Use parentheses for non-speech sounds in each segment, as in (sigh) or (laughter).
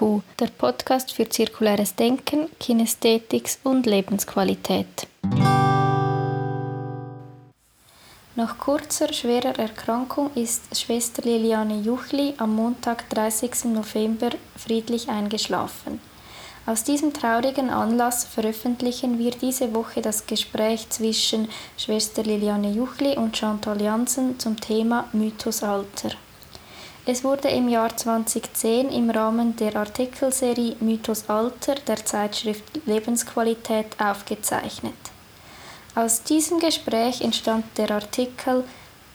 Der Podcast für zirkuläres Denken, Kinästhetik und Lebensqualität. Nach kurzer, schwerer Erkrankung ist Schwester Liliane Juchli am Montag, 30. November, friedlich eingeschlafen. Aus diesem traurigen Anlass veröffentlichen wir diese Woche das Gespräch zwischen Schwester Liliane Juchli und Chantal Jansen zum Thema Mythos Alter. Es wurde im Jahr 2010 im Rahmen der Artikelserie Mythos Alter der Zeitschrift Lebensqualität aufgezeichnet. Aus diesem Gespräch entstand der Artikel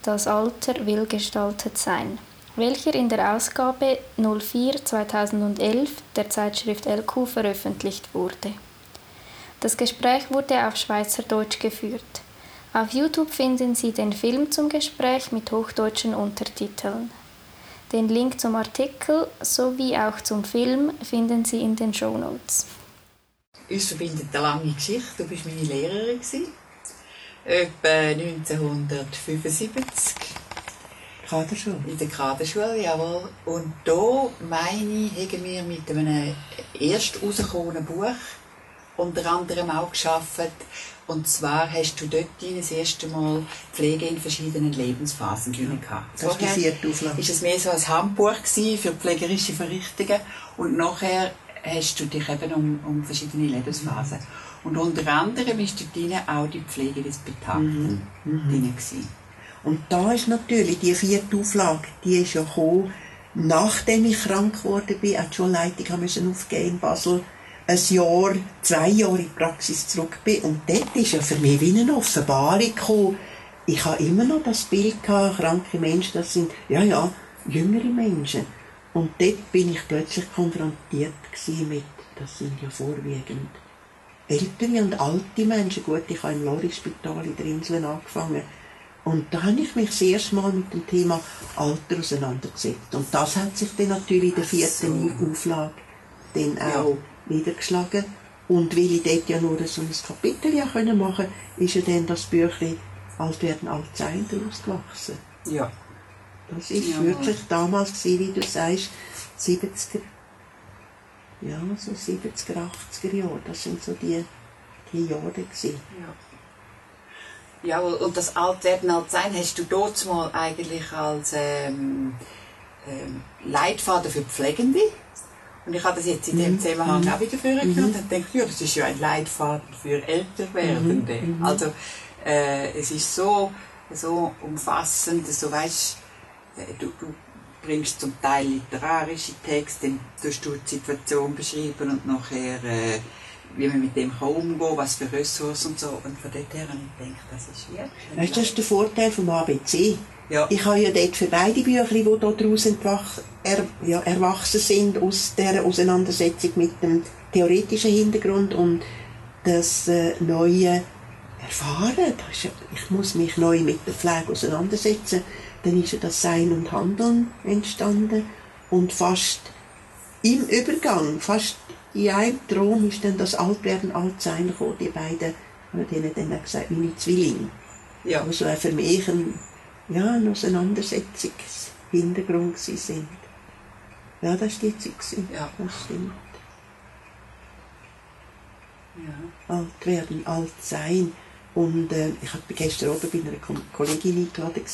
Das Alter will gestaltet sein, welcher in der Ausgabe 04 2011 der Zeitschrift LQ veröffentlicht wurde. Das Gespräch wurde auf Schweizerdeutsch geführt. Auf YouTube finden Sie den Film zum Gespräch mit hochdeutschen Untertiteln. Den Link zum Artikel sowie auch zum Film finden Sie in den Show Notes. Uns verbindet eine lange Geschichte. Du bist meine Lehrerin. Etwa 1975. Kaderschule? In der Kaderschule, jawohl. Und da, meine ich, haben wir mit einem erst rausgekommenen Buch unter anderem auch geschafft. Und zwar hast du dort das erste Mal Pflege in verschiedenen Lebensphasen drin gehabt. Das ist die vierte Auflage. Ist es mehr so ein Handbuch für pflegerische Verrichtungen und nachher hast du dich eben um, um verschiedene Lebensphasen. Und unter anderem ist dort drin auch die Pflege des Betagten mhm. mhm. drin gewesen. Und da ist natürlich die vierte Auflage, die ist ja gekommen, nachdem ich krank geworden bin, auch die Schulleitung musste aufgeben in Basel, ein Jahr, zwei Jahre in die Praxis zurück bin. Und dort ist ja für mich wie eine Offenbarung gekommen. Ich habe immer noch das Bild gehabt, kranke Menschen, das sind, ja, ja, jüngere Menschen. Und dort bin ich plötzlich konfrontiert mit, das sind ja vorwiegend ältere und alte Menschen. Gut, ich habe im Lori-Spital in der Insel angefangen. Und da habe ich mich das erste Mal mit dem Thema Alter auseinandergesetzt. Und das hat sich dann natürlich in der vierten so. Auflage dann auch ja niedergeschlagen. Und weil ich dort ja nur so ein Kapitel ja können machen ist ja dann das Büchlein «Alt werden, alt sein» daraus gewachsen. Ja. Das ist ja. wirklich damals gewesen, wie du sagst, 70er, ja, so 70er, 80er Jahre. Das sind so die, die Jahre gewesen. Ja. Ja, und das Altwerden, Altsein hast du dort mal eigentlich als ähm, ähm, Leitfaden für Pflegende und ich habe das jetzt in dem mhm. Zusammenhang mhm. auch wieder vorgenommen mhm. und denke, ja, das ist ja ein Leitfaden für Älterwerdende. Mhm. mhm. Also äh, es ist so, so umfassend, so weißt, äh, du, du bringst zum Teil literarische Texte, dann tust du die Situation beschreiben und nachher äh, wie man mit dem kann umgehen was für Ressourcen und so. Und von dort her habe ich gedacht, das ist wirklich... Weißt du, das ist der Vorteil vom ABC. Ja. Ich habe ja dort für beide Bücher, die daraus er, ja, erwachsen sind, aus der Auseinandersetzung mit dem theoretischen Hintergrund und das äh, neue Erfahren. Ja, ich muss mich neu mit der Pflege auseinandersetzen. Dann ist ja das Sein und Handeln entstanden und fast im Übergang, fast in einem Traum ist dann das Altwerden, Altsein gekommen. Die beiden, haben denen dann gesagt, meine Zwillinge. Ja. Also für mich ein ja, ein Auseinandersetzungshintergrund sind. Ja, das war die Zeit. Ja. Das stimmt. Ja. Alt werden, alt sein. Und äh, ich war gestern oben bei einer Kollegin eingeladen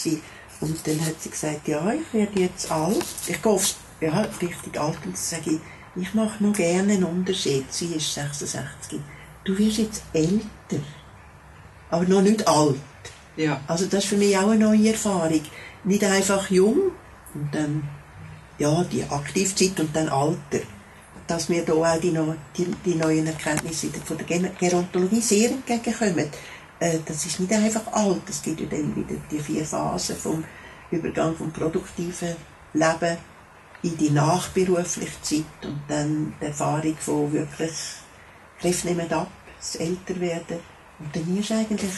und dann hat sie gesagt, ja, ich werde jetzt alt. Ich gehe aufs, ja, richtig alt und sage ich, ich mache noch gerne einen Unterschied. Sie ist 66. Du wirst jetzt älter, aber noch nicht alt. Ja. Also das ist für mich auch eine neue Erfahrung. Nicht einfach jung und dann ja, die Aktivzeit und dann Alter. Dass mir da auch die, die, die neuen Erkenntnisse von der Gerontologie sehr entgegenkommen. Äh, das ist nicht einfach alt, es gibt ja dann wieder die vier Phasen vom Übergang vom produktiven Leben in die nachberufliche Zeit und dann die Erfahrung von wirklich Kräfte nehmen ab, das Älterwerden. Und dann ist eigentlich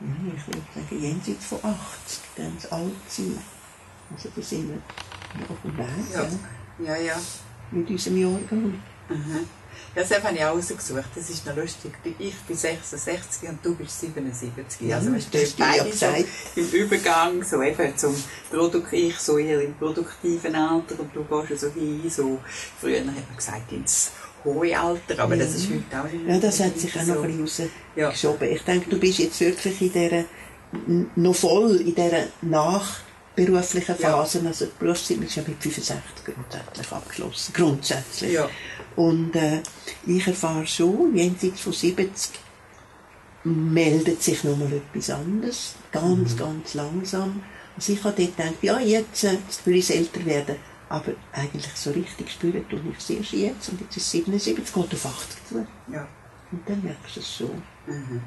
ich würde sagen, jenseits von 80, ganz alt sein. Also da sind wir auf dem Weg. Ja, ja. ja. Mit unserem Jahrgang. Mhm. Ja, das habe ich auch rausgesucht. Das ist noch lustig. Ich bin 66 und du bist 77. Ja, also wir das stehen beide so im Übergang, so eben zum Produkt, ich so eher im produktiven Alter und du gehst so hin, so, früher hat man gesagt, ins hohe Alter, aber das ist heute auch nicht Ja, das hat sich auch noch so. ein bisschen Ja. rausgeschoben. Ich denke, du bist jetzt wirklich in dieser, noch voll in dieser nachberuflichen Ja. Phase. Also die Berufszeit ist ja mit 65 grundsätzlich abgeschlossen. Grundsätzlich. Ja. Und äh, ich erfahre schon, jenseits von 70 meldet sich noch mal etwas anderes. Ganz, ganz langsam. Also ich habe dort gedacht, ja, jetzt, äh, jetzt will ich älter werden. Aber eigentlich so richtig spüren tue ich es erst jetzt. Und jetzt ist es 77, es geht auf 80 zu. Ja. Und dann merkst du es schon. Mhm.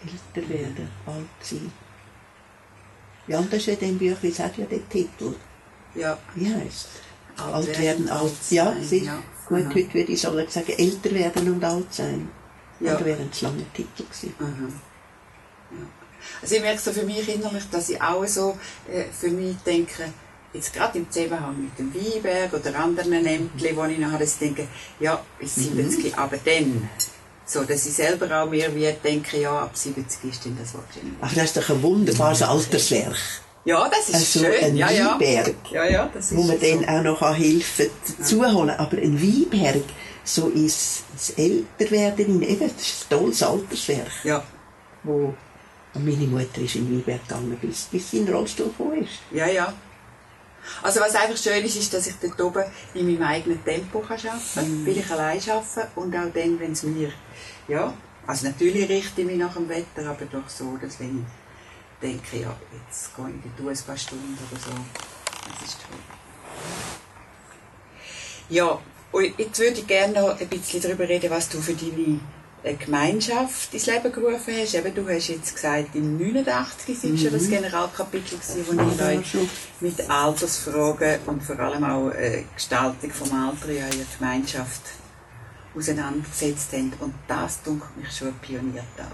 Älter werden, alt sein. Ja, und das ist ja in dem Büchlein, es hat ja den Titel. Ja. Wie heißt Alt Alt werden, alt alt Ja, sein, siehst, ja. gut, Aha. heute würde ich sollen sagen, älter werden und alt sein. Ja. Oder wäre ein langer Titel gewesen. Mhm. Ja. Also ich merke so für mich innerlich, dass ich auch so äh, für mich denke, jetzt gerade im Zusammenhang mit dem Weinberg oder anderen Ämtern, wo ich nachher denke, ja, bis Mhm. 70, aber dann. So, dass ich selber auch mehr wie denke, ja, ab 70 ist dann das wahrscheinlich. Aber das ist doch ein wunderbares Alterswerk. Ja, das ist Also schön. ein ja, ja. Weinberg. Ja, ja, das ist wo man so. dann auch noch helfen kann, zuholen. Aber ein Weinberg, so ist das Älterwerden, eben, das ist ein tolles Alterswerk. Ja, Wo meine Mutter ist in Weinberg gegangen, bis, bis sie in den Rollstuhl gekommen ist. ja, ja. Also was einfach schön ist, ist, dass ich dort oben in meinem eigenen Tempo kann arbeiten kann, weil ich allein arbeite und auch dann, wenn es mir, ja, also natürlich richte ich mich nach dem Wetter, aber doch so, dass wenn ich denke, ja, jetzt gehe ich dort ein paar Stunden oder so, das ist toll. Ja, und jetzt würde ich gerne noch ein bisschen darüber reden, was du für deine äh, Gemeinschaft ins Leben gerufen hast. Eben, du hast jetzt gesagt, im 89 war schon das Generalkapitel, gewesen, wo Ja, euch mit Altersfragen und vor allem auch äh, Gestaltung vom Alter in eurer Gemeinschaft auseinandergesetzt haben. Und das dunkelt mich schon eine Pioniertat.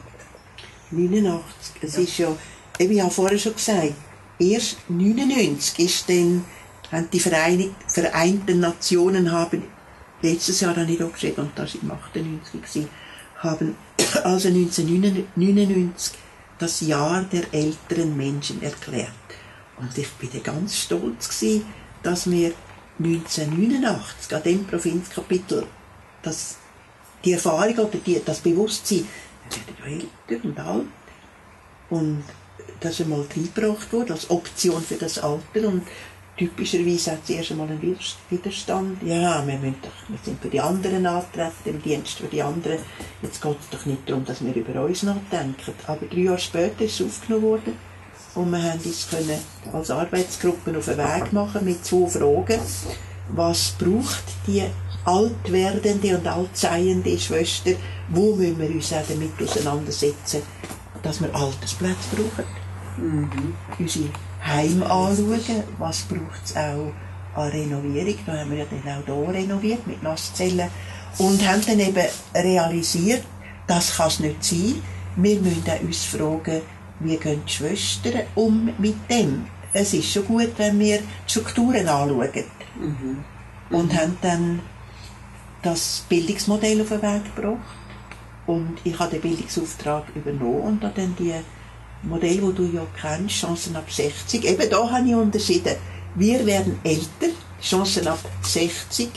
89. Es ist ja, eben, ich habe vorher schon gesagt, erst 99 ist dann, haben die Vereini- Vereinten Nationen haben, letztes Jahr ich auch geschrieben, und das war im 98 gewesen, haben (coughs) also 1999 das Jahr der älteren Menschen erklärt. Und ich bin ganz stolz gewesen, dass wir 1989 an dem Provinzkapitel das die Erfahrung oder die, das Bewusstsein, wir werden ja älter und alt. Und das einmal reingebracht wurde als Option für das Alter. Und typischerweise hat es erst einmal einen Widers- Widerstand. Ja, wir, müssen doch, wir sind für die anderen antreten, im Dienst für die anderen. Jetzt geht es doch nicht darum, dass wir über uns nachdenken. Aber drei Jahre später ist es aufgenommen worden. Und wir haben uns können als Arbeitsgruppe auf den Weg machen mit zwei Fragen. Was braucht die alt werdende und alt seiende Schwester? Wo müssen wir uns auch damit auseinandersetzen, dass wir Altersplätze brauchen? Unsere Heime anschauen. Was braucht es auch an Renovierung? Da haben wir ja dann auch hier renoviert mit Nasszellen. Und haben dann eben realisiert, das kann es nicht sein. Wir müssen auch uns fragen, wie gehen die Schwestern um mit dem? Es ist schon gut, wenn wir die Strukturen anschauen. Und haben dann das Bildungsmodell auf den Weg gebracht. Und ich habe den Bildungsauftrag übernommen und habe dann die Modelle, die du ja kennst, Chancen ab 60, eben da habe ich unterschieden. Wir werden älter, Chancen ab 60.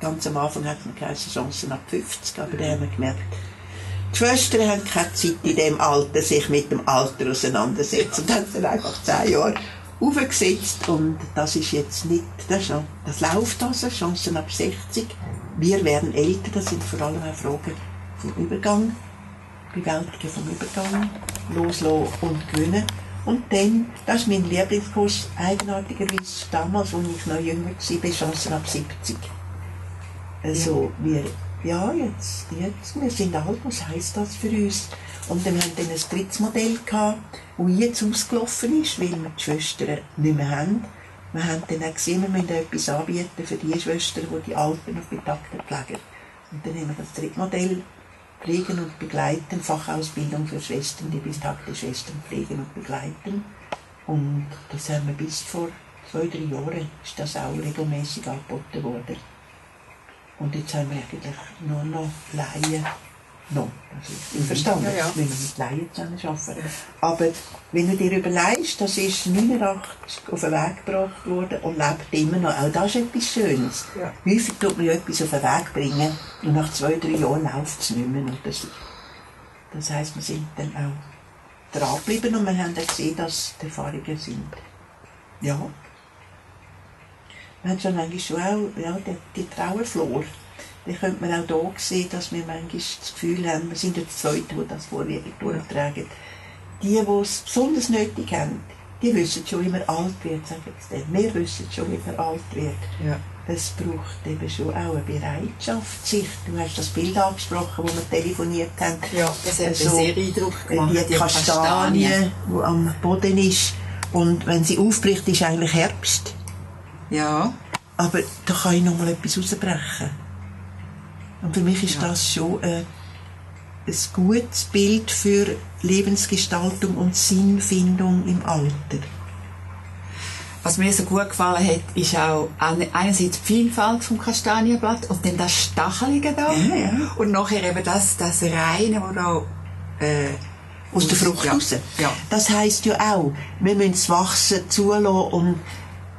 Ganz am Anfang hat man geheißen Chancen ab 50, aber da haben wir gemerkt, die Schwestern haben keine Zeit in dem Alter, sich mit dem Alter auseinandersetzen. Und haben dann einfach zehn Jahre aufgesetzt und das ist jetzt nicht, das, ist das läuft also, Chancen ab 60. Wir werden älter, das sind vor allem auch Fragen vom Übergang, Bewältigen vom Übergang, loslassen und gewinnen. Und dann, das ist mein Lieblingskurs, eigenartigerweise damals, als ich noch jünger war, Chancen ab 70. Also, wir, ja, jetzt, jetzt, wir sind alt, was heisst das für uns? Und dann haben wir dann ein drittes Modell gehabt, das jetzt ausgelaufen ist, weil wir die Schwestern nicht mehr haben. Wir haben dann auch gesehen, wir müssen etwas anbieten für die Schwestern, die die Alten und Betagten pflegen. Und dann haben wir das dritte Modell Pflegen und Begleiten, Fachausbildung für Schwestern, die betagte Schwestern pflegen und begleiten. Und das haben wir bis vor zwei, drei Jahren, ist das auch regelmäßig angeboten worden. Und jetzt haben wir eigentlich nur noch Laien noch. Also ich bin verstanden, Ja, ja. dass wir mit Laien zusammenarbeiten. Aber wenn du dir überlegst, das ist 89 auf den Weg gebracht worden und lebt immer noch. Auch das ist etwas Schönes. Ja. Häufig tut man ja etwas auf den Weg bringen und nach zwei, drei Jahren läuft es nicht mehr. Oder so. Das heisst, wir sind dann auch dran geblieben und wir haben dann gesehen, dass die Erfahrungen sind. Ja. Wir haben schon manchmal schon auch ja, die, die Trauerflor. Da könnte man auch hier sehen, dass wir manchmal das Gefühl haben, wir sind ja die Zweiten, die das vorwiegend durchtragen. Die, die es besonders nötig haben, die wissen schon, wie man alt wird, sagen sie dann. Wir wissen schon, wie man alt wird. Ja. Es braucht eben schon auch eine Bereitschaft, sich, du hast das Bild angesprochen, wo wir telefoniert haben, Ja, das hat So, mir sehr Eindruck gemacht. die Kastanie, die am Boden ist. Und wenn sie aufbricht, ist eigentlich Herbst. Ja. Aber da kann ich noch mal etwas rausbrechen. Und für mich ist Ja. das schon äh, ein gutes Bild für Lebensgestaltung und Sinnfindung im Alter. Was mir so gut gefallen hat, ist auch eine- einerseits die Vielfalt vom Kastanienblatt und dann das Stachelige da. Ja, ja. Und nachher eben das, das Reine, das da äh, Aus der Frucht ja. raus. Ja. Das heisst ja auch, wir müssen das Wachsen zulassen und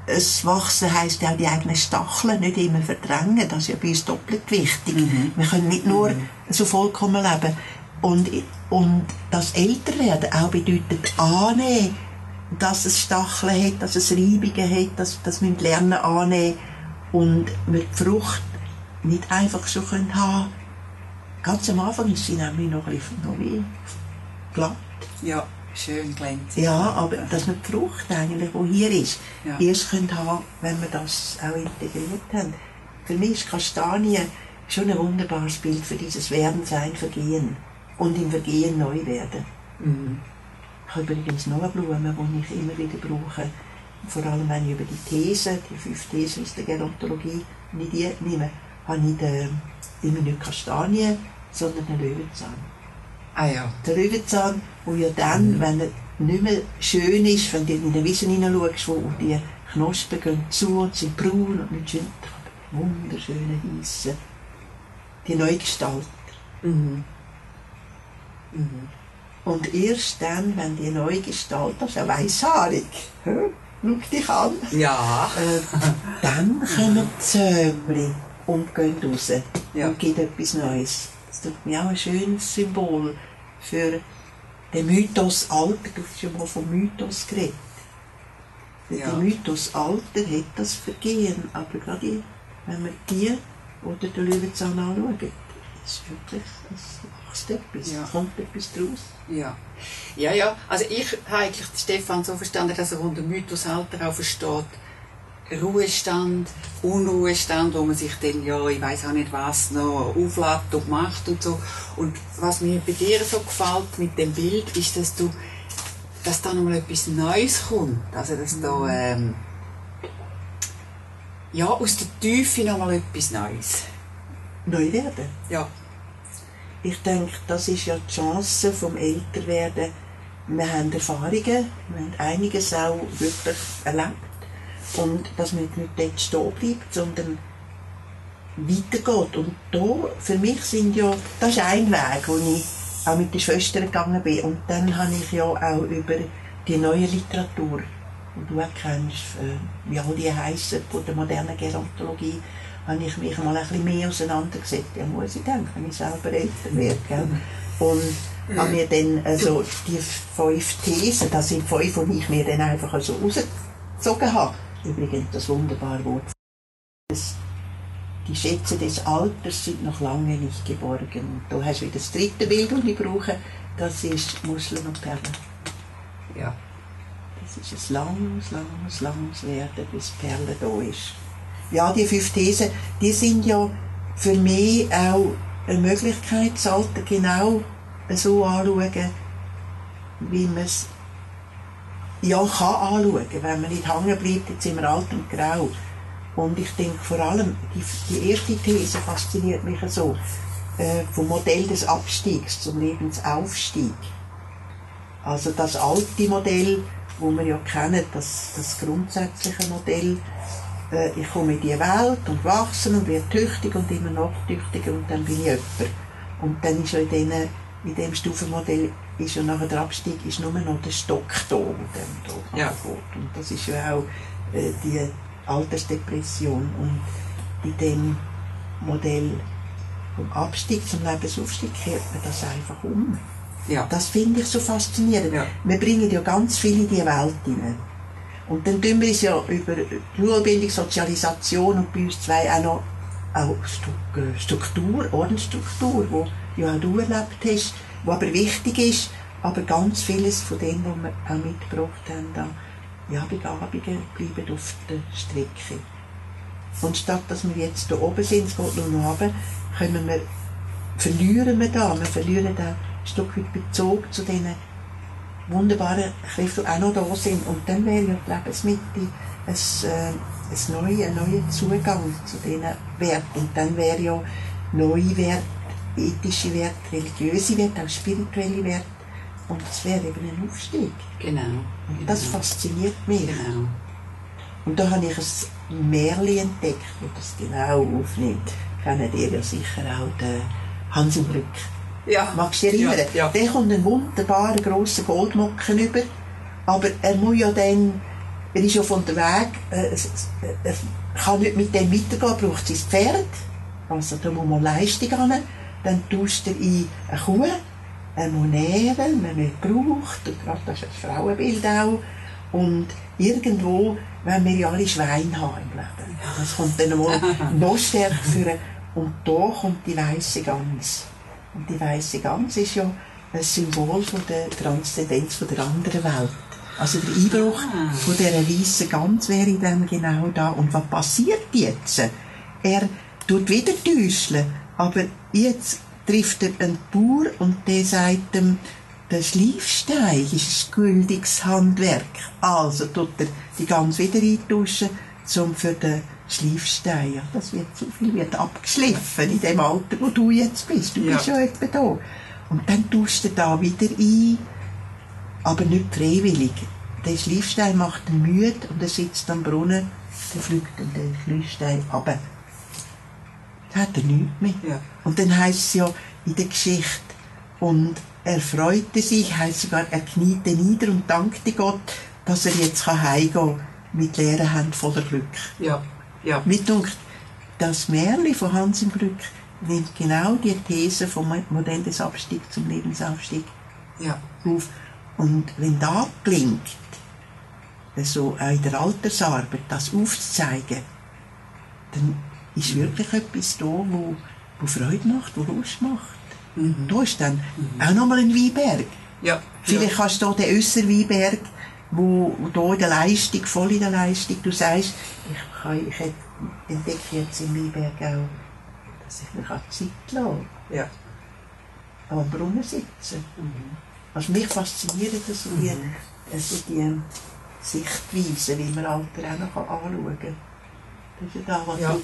das Wachsen heisst ja auch die eigenen Stacheln nicht immer verdrängen. Das ist ja bei uns doppelt wichtig. Wir können nicht nur so vollkommen leben. Und, und das Älterwerden auch bedeutet annehmen, dass es Stacheln hat, dass es Reibungen hat, dass, dass wir lernen annehmen und wir die Frucht nicht einfach so können haben. Ganz am Anfang ist sie nämlich noch, ein bisschen- noch wie glatt. ja, schön glänzend. Ja, aber dass wir die Frucht eigentlich, die hier ist, Ja. erst können haben, wenn wir das auch integriert haben. Für mich ist Kastanie schon ein wunderbares Bild für dieses Werden, Sein, Vergehen und im Vergehen neu werden. Mhm. Ich habe übrigens noch eine Blume, die ich immer wieder brauche. Vor allem, wenn ich über die Thesen, die fünf Thesen aus der Gerontologie, ich die nehme, habe ich den, immer nicht Kastanie, sondern einen Löwenzahn. Ah ja. Der Löwenzahn, wo ja dann, wenn er nicht mehr schön ist, wenn du in eine Wiese hineinschaust, wo die Knospen gehen zu und sind braun und nicht schön, wunderschöne Weisse. Die Neugestalt. Mhm. Und erst dann, wenn die Neugestalt, das ist ja weißhaarig, schau dich an, Ja. äh, dann kommen die Zömli und gehen raus Ja. und geben etwas Neues. Das ist mir auch ein schönes Symbol für den Mythos Alter. Du hast schon mal vom Mythos geredet. Ja. Der Mythos Alter hat das Vergehen, aber gerade wenn wir die oder den Löwenzahn anschauen, ist wirklich, es wächst etwas, Ja. kommt etwas draus. Ja. Ja, ja. Also ich habe eigentlich Stefan so verstanden, dass er unter Mythosalter auch versteht, Ruhestand, Unruhestand, wo man sich dann, ja, ich weiß auch nicht was, noch auflädt und macht und so. Und was mir bei dir so gefällt mit dem Bild, ist, dass du, dass da nochmal etwas Neues kommt. Also, dass da, ähm, ja, aus der Tiefe nochmal etwas Neues. Neu werden. Ja. Ich denke, das ist ja die Chance vom Älterwerden. Wir haben Erfahrungen, wir haben einiges auch wirklich erlebt. Und dass man nicht dort stehen bleibt, sondern weitergeht. Und da, für mich sind ja, das ist ein Weg, wo ich auch mit den Schwestern gegangen bin. Und dann habe ich ja auch über die neue Literatur, die du auch kennst, äh, wie all die heissen, von der modernen Gerontologie, habe ich mich mal ein bisschen mehr auseinandergesetzt. Ja, muss ich denken, wenn ich selber älter werde. Und habe mir dann also die fünf Thesen, das sind fünf, die ich mir dann einfach so rausgezogen habe. Übrigens das wunderbare Wort. Die Schätze des Alters sind noch lange nicht geborgen. Und da hast du wieder das dritte Bild, das ich brauche. Das ist Muscheln und Perlen. Ja. Das ist ein langes, langes, langes Werden, bis Perle da ist. Ja, die fünf Thesen, die sind ja für mich auch eine Möglichkeit, das Alter genau so anzuschauen, wie man es ja, kann anschauen, wenn man nicht hängen bleibt, jetzt sind wir alt und grau. Und ich denke vor allem, die, die erste These fasziniert mich so, äh, vom Modell des Abstiegs zum Lebensaufstieg. Also das alte Modell, wo wir ja kennen, das, das grundsätzliche Modell, äh, ich komme in die Welt und wachse und werde tüchtig und immer noch tüchtiger und dann bin ich jemand. Und dann ist ja in, denen, in dem Stufenmodell ist ja nachher der Abstieg ist nur noch der Stock da, der dann da Ja. geht. Und das ist ja auch äh, die Altersdepression. Und in dem Modell vom Abstieg zum Lebensaufstieg kehrt man das einfach um. Ja. Das finde ich so faszinierend. Ja. Wir bringen ja ganz viel in die Welt hinein. Und dann tun wir uns ja über Schulbildung, Sozialisation und bei uns zwei auch noch auch Stru- Struktur, Ordensstruktur, wo ja auch du erlebt hast, wo aber wichtig ist, aber ganz vieles von dem, was wir auch mitgebracht haben, da, ja, Begabungen bleiben auf der Strecke. Und statt dass wir jetzt hier oben sind, es geht nur noch runter, können wir, verlieren wir da, wir verlieren da ein Stück weit Bezug zu diesen wunderbaren Kräfte, die auch noch da sind. Und dann wäre ja die Lebensmitte ein, äh, neuer, ein neuer Zugang zu diesen Werten. Und dann wäre ja neue Werte, ethische Werte, religiöse Werte, auch spirituelle Werte. Und es wäre eben ein Aufstieg. Genau. Und das fasziniert mich. Genau. Und da habe ich ein Märchen entdeckt, das das genau aufnimmt. Kennt ihr ja sicher auch den Hans im Glück. Ja. Magst du dich erinnern? Ja, ja. Der kommt einen wunderbaren grossen Goldmocken über, aber er muss ja dann, er ist ja von der Weg, äh, es- er kann nicht mit dem weitergehen, braucht sein Pferd, also da muss man Leistung an, dann tust er in eine Kuh, er muss nähren, man wird gebraucht, und gerade das ist ein Frauenbild auch, und irgendwo wollen wir ja alle Schweine haben im Leben. Das kommt dann einmal (laughs) noch stärker für und da kommt die weiße Gans. Und die weiße Gans ist ja ein Symbol von der Transzendenz von der anderen Welt. Also der Einbruch von dieser weißen Gans wäre dann genau da. Und was passiert jetzt? Er tut wieder täuscheln, aber jetzt trifft er einen Bauer und der sagt ihm, der Schleifstein ist ein gültiges Handwerk. Also tut er die Gans wieder eintauschen, um für den Schleifstein. Ja, das wird so viel wird abgeschliffen in dem Alter, wo du jetzt bist. Du Ja. bist ja etwa da. Und dann tust du da wieder ein, aber nicht freiwillig. Der Schleifstein macht ihn müde und er sitzt am Brunnen, dann fliegt der Schleifstein runter. Hat er nichts mehr. Ja. Und dann heisst es ja in der Geschichte, und er freute sich, heisst sogar, er kniete nieder und dankte Gott, dass er jetzt heimgehen kann mit leeren Händen voller Glück. Ja. Ja. Mir dunkt, das Märchen von Hans im Glück nimmt genau die These vom Modell des Abstiegs zum Lebensaufstieg Ja. auf. Und wenn da gelingt, so auch in der Altersarbeit das aufzuzeigen, dann ist wirklich etwas da, wo, wo Freude macht, wo Lust macht. Da ist dann auch nochmal ein Weinberg. Ja. Vielleicht hast du den Össer-Weinberg, wo da in der Leistung, voll in der Leistung, du sagst, ich, kann, ich entdecke jetzt im Weinberg auch, dass ich mich auch Zeit lasse, Ja. am Brunnen sitzen. Also mich fasziniert das so die, also die Sichtweise, wie man Alter auch noch anschauen kann. Das ist ja da, was Ja.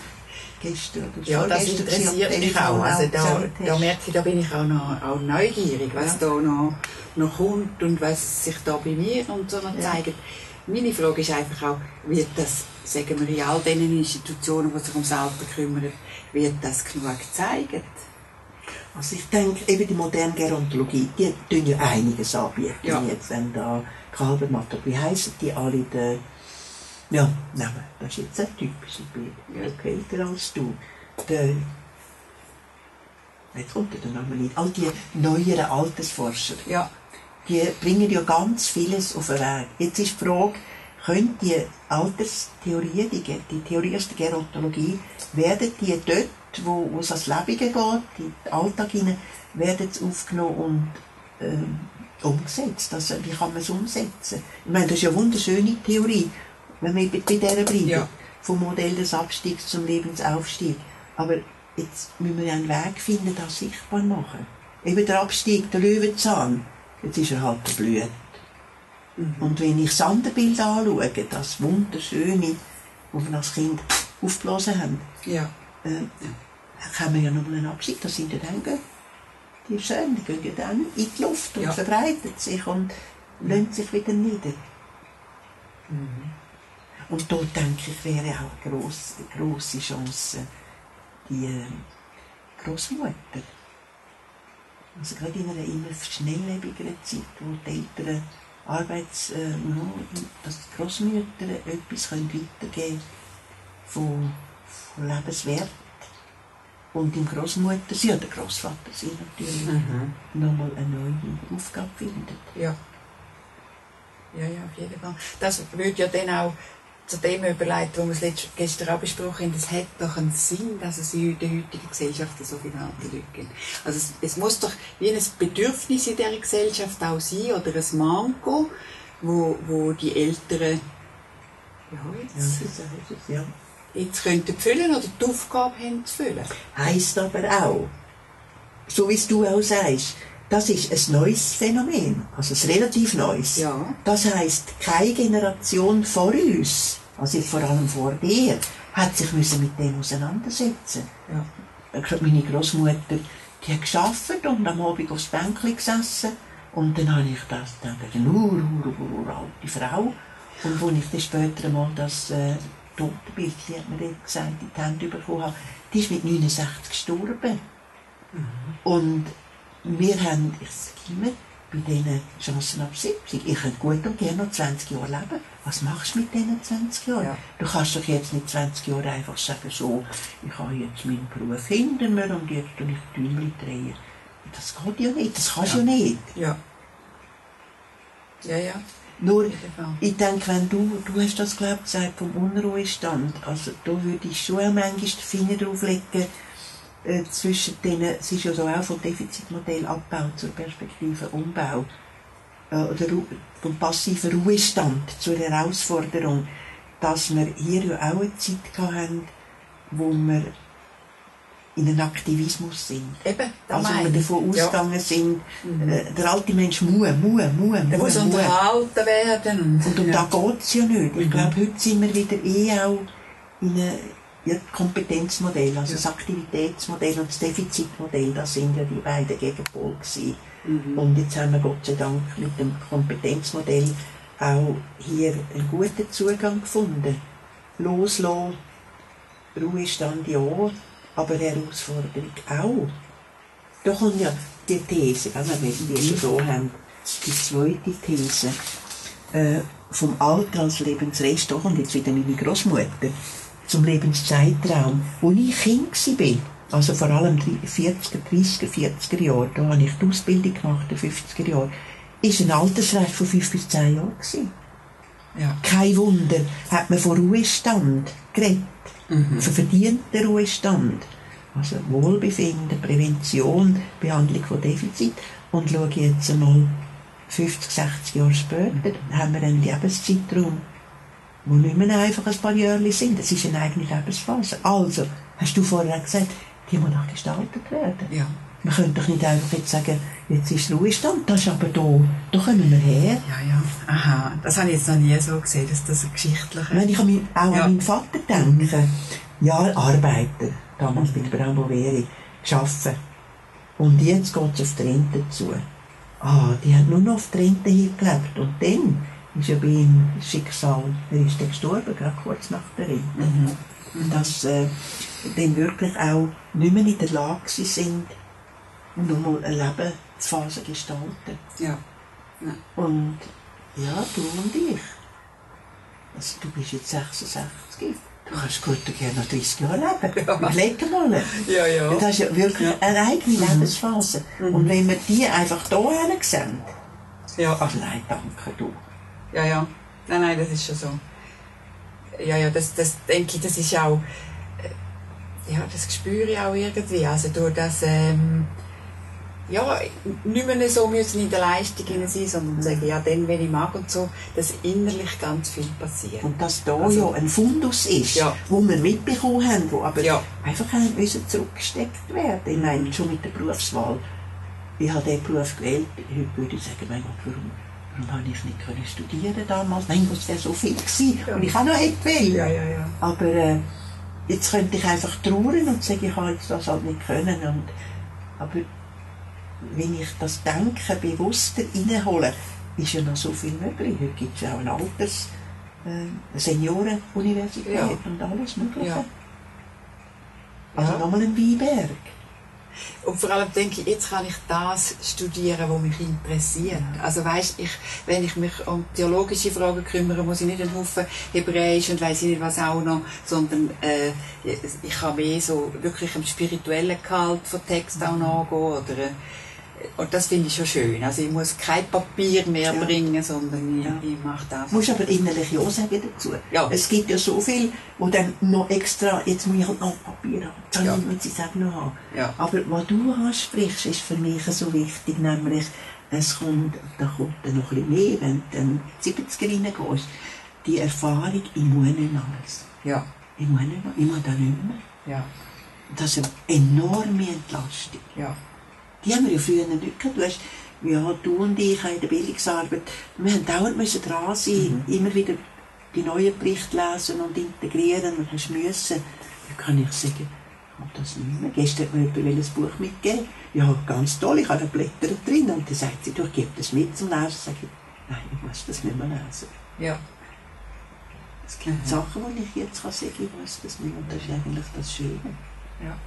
Gestern oder Ja, das interessiert mich auch. Also da, da merke ich, da bin ich auch noch auch neugierig, was da noch, noch kommt und was sich da bei mir und so noch Ja. zeigt. Meine Frage ist einfach auch, wird das, sagen wir, in all diesen Institutionen, die sich ums Alter kümmern, wird das genug gezeigt? Also ich denke, eben die moderne Gerontologie, die tun ja einiges anbieten. Ja. Jetzt, wenn da Kalbermatter, wie heissen die alle? Der, ja, nein, das ist jetzt ein typisches Bild. Ja. Der älter als du. Der, jetzt kommt der Name nicht. All die neueren Altersforscher, Ja. die bringen ja ganz vieles auf den Weg. Jetzt ist die Frage, können die Alterstheorien, die, die Theorie aus der Gerontologie, werden die dort, wo, wo es ans Leben geht, in den Alltag hinein, werden sie aufgenommen und ähm, umgesetzt? Also, wie kann man es umsetzen? Ich meine, das ist ja eine wunderschöne Theorie, wenn wir bei der bleiben, Ja. vom Modell des Abstiegs zum Lebensaufstieg. Aber jetzt müssen wir einen Weg finden, das sichtbar machen. Eben der Abstieg, der Löwenzahn, jetzt ist er halt blüht. Und wenn ich das andere Bild anschaue, das wunderschöne, das wir als Kind aufgeblasen haben, Ja. äh, dann haben wir ja nochmal einen Abschied, das sind ja dann Götter. Die Söhne, die gehen ja dann in die Luft und Ja. verbreiten sich und lassen sich wieder nieder. Und dort denke ich, wäre auch eine grosse, grosse Chance die äh, Großmutter. Also gerade in einer immer schnelllebigeren Zeit, wo die Eltern Arbeits, äh, dass die Großmütter etwas können weitergeben von, von Lebenswert. Und im Großmutter, sie und der Großvater sie natürlich Mhm. nochmal eine neue Aufgabe findet. Ja. Ja, ja, auf jeden Fall. Das würde ja dann auch zu dem überleiten, was wir es letzt- gestern auch besprochen haben. Es hat doch einen Sinn, dass es in der heutigen Gesellschaft so viele alte Leute gibt. Also es, es muss doch wie ein Bedürfnis in dieser Gesellschaft auch sein oder ein Manko, wo, wo die Eltern ja, Ja, jetzt, das es, ja. jetzt könnten füllen oder die Aufgabe haben zu füllen. Heißt aber auch, so wie es du auch sagst, das ist ein neues Phänomen, also ein relativ neues. Ja. Das heißt, keine Generation vor uns, also vor allem vor dir, hat sich müssen mit dem auseinandersetzen. Ja. Meine Großmutter, die hat geschafft und am Abend aufs Bänkchen gesessen und dann habe ich das gedacht, eine ur, ur, ur, ur alte Frau. Und als ich dann später mal das äh, Totenbildchen, hat man dort gesagt, in die Hände bekommen habe, die ist mit 69 gestorben. Und wir haben, ich sage immer, bei diesen Chancen ab 70, ich könnte gut und gerne noch 20 Jahre leben. Was machst du mit diesen 20 Jahren? Ja. Du kannst doch jetzt nicht 20 Jahre einfach sagen, so, ich habe jetzt meinen Beruf hinter mir und jetzt tue ich die Däumchen drehen. Das geht ja nicht, das kannst du ja nicht. Ja. Ja, ja. Nur, ich denke, wenn du, du hast das, glaube ich, gesagt, vom Unruhestand, also da würde ich schon auch manchmal den Finger drauf legen, äh, zwischen denen, es ist ja so auch vom Defizitmodell Abbau zur Perspektive Umbau, oder Ru- vom passiven Ruhestand zur Herausforderung, dass wir hier ja auch eine Zeit haben, wo wir in einen Aktivismus sind. Eben, Also meine wir davon Ja. ausgegangen sind, äh, der alte Mensch muss, muss, muss, Der muss, unterhalten werden. Und, um ja. da geht es ja nicht. Ich glaube, heute sind wir wieder eh auch in einem ja, Kompetenzmodell, also das Aktivitätsmodell und das Defizitmodell, das sind ja die beiden Gegenpole gewesen. Und jetzt haben wir Gott sei Dank mit dem Kompetenzmodell auch hier einen guten Zugang gefunden. Loslassen, Ruhestand ja, aber Herausforderung auch. Da kommt ja die These, wenn wir die schon da haben, die zweite These äh, vom Alter als Lebensrest, da kommt jetzt wieder meine Großmutter, zum Lebenszeitraum, wo ich Kind war, also vor allem die 40er, 30er, 40er Jahre, da habe ich die Ausbildung gemacht, in den 50er Jahren, ist ein Altersrecht von 5 bis 10 Jahren gewesen. Ja. Kein Wunder, hat man von Ruhestand geredet. Von verdienten Ruhestand. Also Wohlbefinden, Prävention, Behandlung von Defizit. Und schau jetzt einmal 50, 60 Jahre später, haben wir einen Lebenszeitraum, wo nicht mehr einfach ein paar Jahre sind. Das ist eine eigene Lebensphase. Also, hast du vorher gesagt, die muss noch gestaltet werden. Ja. Man könnte doch nicht einfach jetzt sagen, jetzt ist Ruhestand, das ist aber da, da kommen wir her. Ja, ja. Aha, das habe ich jetzt noch nie so gesehen, dass das ein geschichtlicher... Wenn ich an mein, auch Ja. an meinen Vater denke, ja, Arbeiter, damals bei der Bramboveri, geschaffen. Und jetzt geht es auf die Rente zu. Ah, die hat nur noch auf die Rente hingelebt. Und dann ist ja bei ihm das Schicksal, er ist dann gestorben, gerade kurz nach der Rente. Dass äh, dann wirklich auch nicht mehr in der Lage sind, nochmal eine Lebensphase zu gestalten. Ja. Und ja, du und ich. Also, du bist jetzt 66. Du kannst gut und gerne noch 30 Jahre leben. Ja. Überleg mal. Ja, ja. Das ist ja wirklich Ja. eine eigene Lebensphase. Und wenn wir die einfach hier sehen, Ja. nein, danke du. Ja, ja. Nein, nein, das ist schon so. Ja, ja, das, das denke ich, das ist auch, ja, das spüre ich auch irgendwie. Also durch das, ähm, ja, nicht mehr so müssen in der Leistung sein, sondern sagen, ja, dann, wenn ich mag und so, dass innerlich ganz viel passiert. Und dass da Also- ja ein Fundus ist, Ja. wo wir mitbekommen haben, wo aber Ja. einfach haben müssen zurückgesteckt werden. Ich meine, schon mit der Berufswahl. Ich habe diesen Beruf gewählt. Heute würde ich sagen, mein Gott, warum, warum habe ich nicht können studieren damals? Mein Gott, es wäre so viel gewesen. Ja. Und ich auch noch hätte wollen. Ja, ja, ja. Aber äh, jetzt könnte ich einfach trauern und sagen, ich habe jetzt das halt nicht können. Und, aber wenn ich das Denken bewusster reinhole, ist ja noch so viel möglich. Heute gibt es ja auch eine äh, Seniorenuniversität Ja. und alles Mögliche. Ja. Also Ja. nochmal ein Weinberg. Und vor allem denke ich, jetzt kann ich das studieren, was mich interessiert. Also weißt, ich, wenn ich mich um theologische Fragen kümmere, muss ich nicht einen Haufen Hebräisch und weiß ich nicht was auch noch, sondern äh, ich kann mehr so wirklich im spirituellen Gehalt von Text auch nachgehen oder äh, und das finde ich schon schön. Also ich muss kein Papier mehr Ja. bringen, sondern ich, Ja. ich mache das. Du musst aber innerlich ja sagen dazu. Ja. Es gibt ja so viel, wo dann noch extra, jetzt muss ich halt noch Papier haben, dann Ja. muss ich es auch noch haben. Ja. Aber was du ansprichst, ist für mich so wichtig, nämlich, es kommt, da kommt dann noch ein bisschen mehr, wenn du die 70er reingehst, die Erfahrung, ich muss nicht alles. Ja, Ich muss nicht mehr, ich muss da nicht mehr. ja, Das ist eine enorme Entlastung. ja, Die haben wir ja früher nicht gehabt. Du hast, ja, du und ich haben in der Bildungsarbeit, wir haben dauernd müssen dran sein, immer wieder die neuen Berichte lesen und integrieren und hast müssen. Da kann ich sagen, ich habe das nicht mehr. Gestern hat mir jemand ein Buch mitgegeben. Ja, ganz toll, ich habe Blätter drin. Und dann sagt sie, du, ich gebe das mit zum Lesen. Sag ich, nein, ich muss das nicht mehr lesen. ja. Es gibt Sachen, wo ich jetzt kann sagen, ich muss das nicht. Und das ist eigentlich das Schöne. Ja.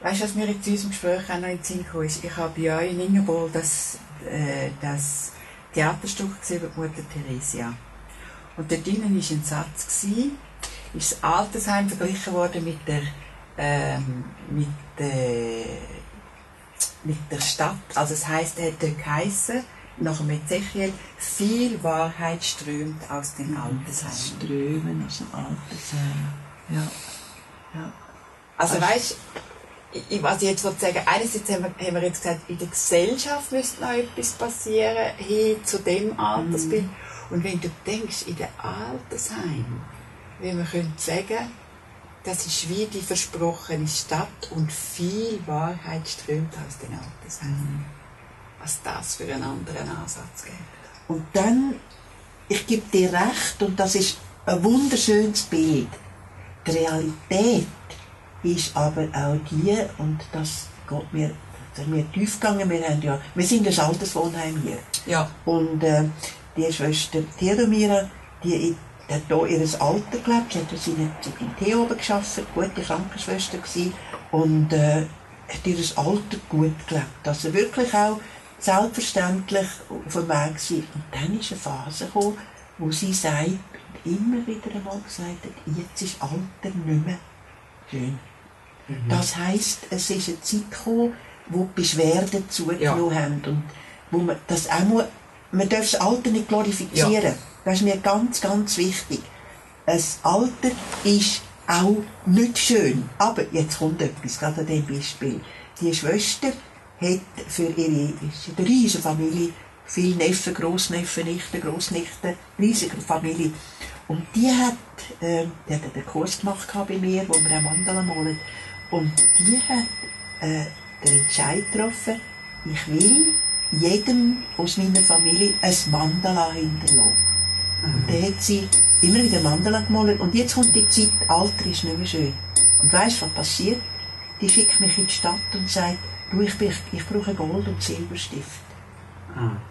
Weißt du, was mir in unserem Gespräch auch noch in den Sinn kam, ist, ich habe euch in Ingeborg das, äh, das Theaterstück gesehen über die Mutter Theresia. Und dort drinnen war ein Satz, gewesen, ist das Altersheim verglichen worden mit der, ähm, mit der, mit der Stadt. Also es heisst, er hat dort geheissen, nach dem Ezechiel, viel Wahrheit strömt aus den Altersheimen. Strömen aus dem Altersheim. Ja. Ja. Also Also- weißt ich, was ich jetzt wollte sagen, einerseits haben wir, haben wir jetzt gesagt, in der Gesellschaft müsste noch etwas passieren, hin zu dem Altersbild. Und wenn du denkst, in den Altersheim, wie man könnte sagen, das ist wie die versprochene Stadt und viel Wahrheit strömt aus den Altersheimen. Was das für einen anderen Ansatz gibt. Und dann, ich gebe dir recht, und das ist ein wunderschönes Bild. Die Realität ist aber auch die, und das geht mir, das mir tief gegangen, wir, haben ja, wir sind ein Alterswohnheim hier. Ja. Und äh, die Schwester Theodomira, die in- hat hier ihr Alter gelebt, sie hat Zeit im Tee oben gearbeitet, gute Krankenschwester gewesen, und äh, hat ihr Alter gut gelebt. Also wirklich auch selbstverständlich auf dem Weg war. Und dann ist eine Phase gekommen, wo sie sagt, immer wieder einmal gesagt hat, jetzt ist Alter nicht mehr schön. Das heisst, es ist eine Zeit gekommen, wo die Beschwerden zugenommen haben und wo man das auch muss, man darf das Alter nicht glorifizieren. Das ist mir ganz, ganz wichtig. Das Alter ist auch nicht schön. Aber jetzt kommt etwas, gerade an diesem Beispiel. Die Schwester hat für ihre, ist eine riesige Familie, viele Neffen, Grossneffen, Nichten, Grossnichten, riesige Familie. Und die hat, äh, die hat einen Kurs gemacht bei mir, wo wir auch Mandala malen. Und die hat äh, den Entscheid getroffen, ich will jedem aus meiner Familie ein Mandala hinterlassen. Und dann hat sie immer wieder Mandala gemalt. Und jetzt kommt die Zeit, Alter ist nicht mehr schön. Und weißt du, was passiert? Die schickt mich in die Stadt und sagt, du, ich, bin, ich brauche Gold- und Silberstift.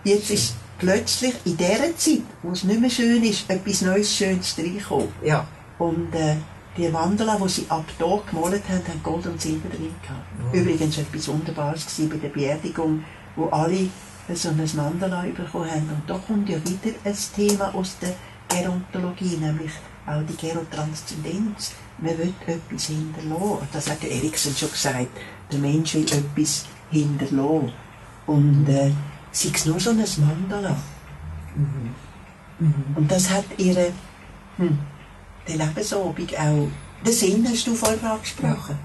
Jetzt ist plötzlich in dieser Zeit, wo es nicht mehr schön ist, etwas Neues, Schönes reingekommen. Ja. Und äh, die Mandala, die sie ab da gemalt haben, haben Gold und Silber drin gehabt. Übrigens etwas Wunderbares gewesen bei der Beerdigung, wo alle so ein Mandala bekommen haben. Und da kommt ja wieder ein Thema aus der Gerontologie, nämlich auch die Gerotranszendenz. Man will etwas hinterlassen. Das hat der Erikson schon gesagt. Der Mensch will etwas hinterlassen. Und äh, sei es nur so ein Mandala. Und das hat ihre, hm, die Lebensabend auch, den Sinn hast du vorher angesprochen.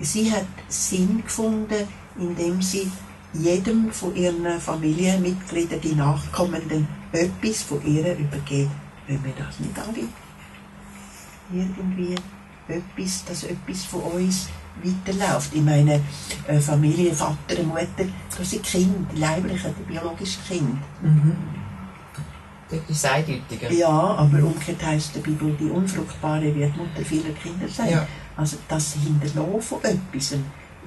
Sie hat Sinn gefunden, indem sie jedem von ihren Familienmitgliedern, die Nachkommenden, etwas von ihr übergeben. Wenn wir das nicht alle irgendwie etwas, dass etwas von uns weiterläuft. Ich meine, äh, Familie, Vater, Mutter, das sind Kinder, die biologischen Kinder. Das ist eindeutiger. Ja, aber umgekehrt heisst der Bibel, die Unfruchtbare wird Mutter vieler Kinder sein. Ja. Also das Hinterlassen von etwas.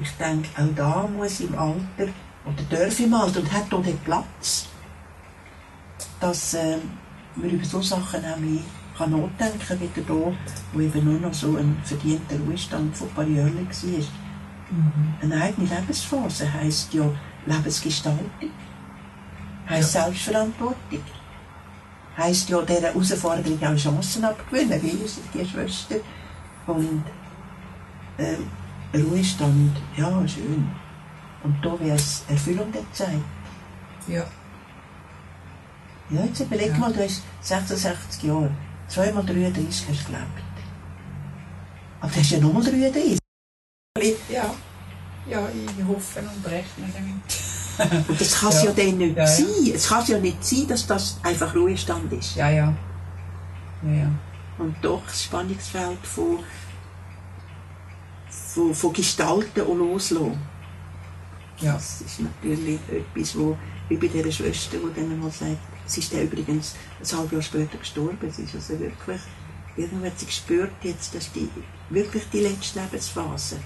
Ich denke, auch da muss im Alter, oder darf im Alter, und hat auch den Platz, dass äh, man über so Sachen auch mehr kann nachdenken wieder da, wo eben nur noch so ein verdienter Ruhestand von ein paar Jahren war. Mhm. Eine eigene Lebensphase heisst ja Lebensgestaltung, heisst ja. Selbstverantwortung, heisst ja dieser Herausforderung auch Chancen abgewinnen, wie unsere die Schwester. Und ähm, Ruhestand, ja, schön. Und da wäre es Erfüllung der Zeit. Ja. Ja, jetzt überleg ja. mal, du hast 66 Jahre, zweimal 33 hast du gelebt. Aber du hast ja nochmal 33. Ja. Ja, ich hoffe und rechne damit. Und das kann es ja. ja dann nicht ja, sein. Es kann ja nicht sein, dass das einfach Ruhestand ist. Ja, ja. ja, ja. Und doch das Spannungsfeld von, von, von Gestalten und Loslassen. Ja. Das ist natürlich etwas, wo, wie bei dieser Schwester, die dann mal sagt, sie ist dann übrigens ein halbes Jahr später gestorben. Sie ist also wirklich, irgendwann hat sie gespürt jetzt, dass die, wirklich die letzte Lebensphase,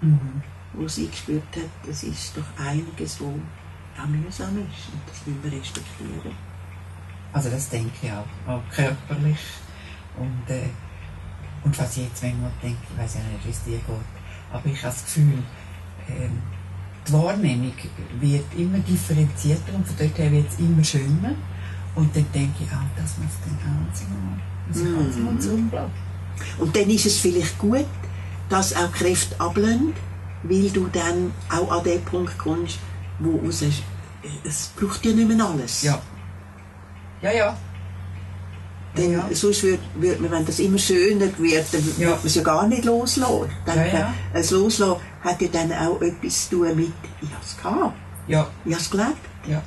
mhm. Wo sie gespürt hat, es ist doch einiges, wo auch mühsam ist und das müssen wir respektieren. Also das denke ich auch, auch körperlich und, äh, und was ich jetzt manchmal denke, ich weiß ja nicht, wie es dir geht, aber ich habe das Gefühl, ähm, die Wahrnehmung wird immer differenzierter und von dort her wird es immer schöner. Und dann denke ich, ah, das muss dann auch sein. Das ist mm. Und dann ist es vielleicht gut, dass auch Kräfte ablehnen, weil du dann auch an den Punkt kommst, wo du sagst, es braucht ja nicht mehr alles. Ja. Ja, ja. Denn ja. sonst würde würd man, wenn das immer schöner wird, dann ja. wird man es ja gar nicht loslassen. Dann, ja, ja. Das Loslassen hat ja dann auch etwas zu tun mit, ich habe es gehabt. Ja. Ich habe es gelebt. Ja.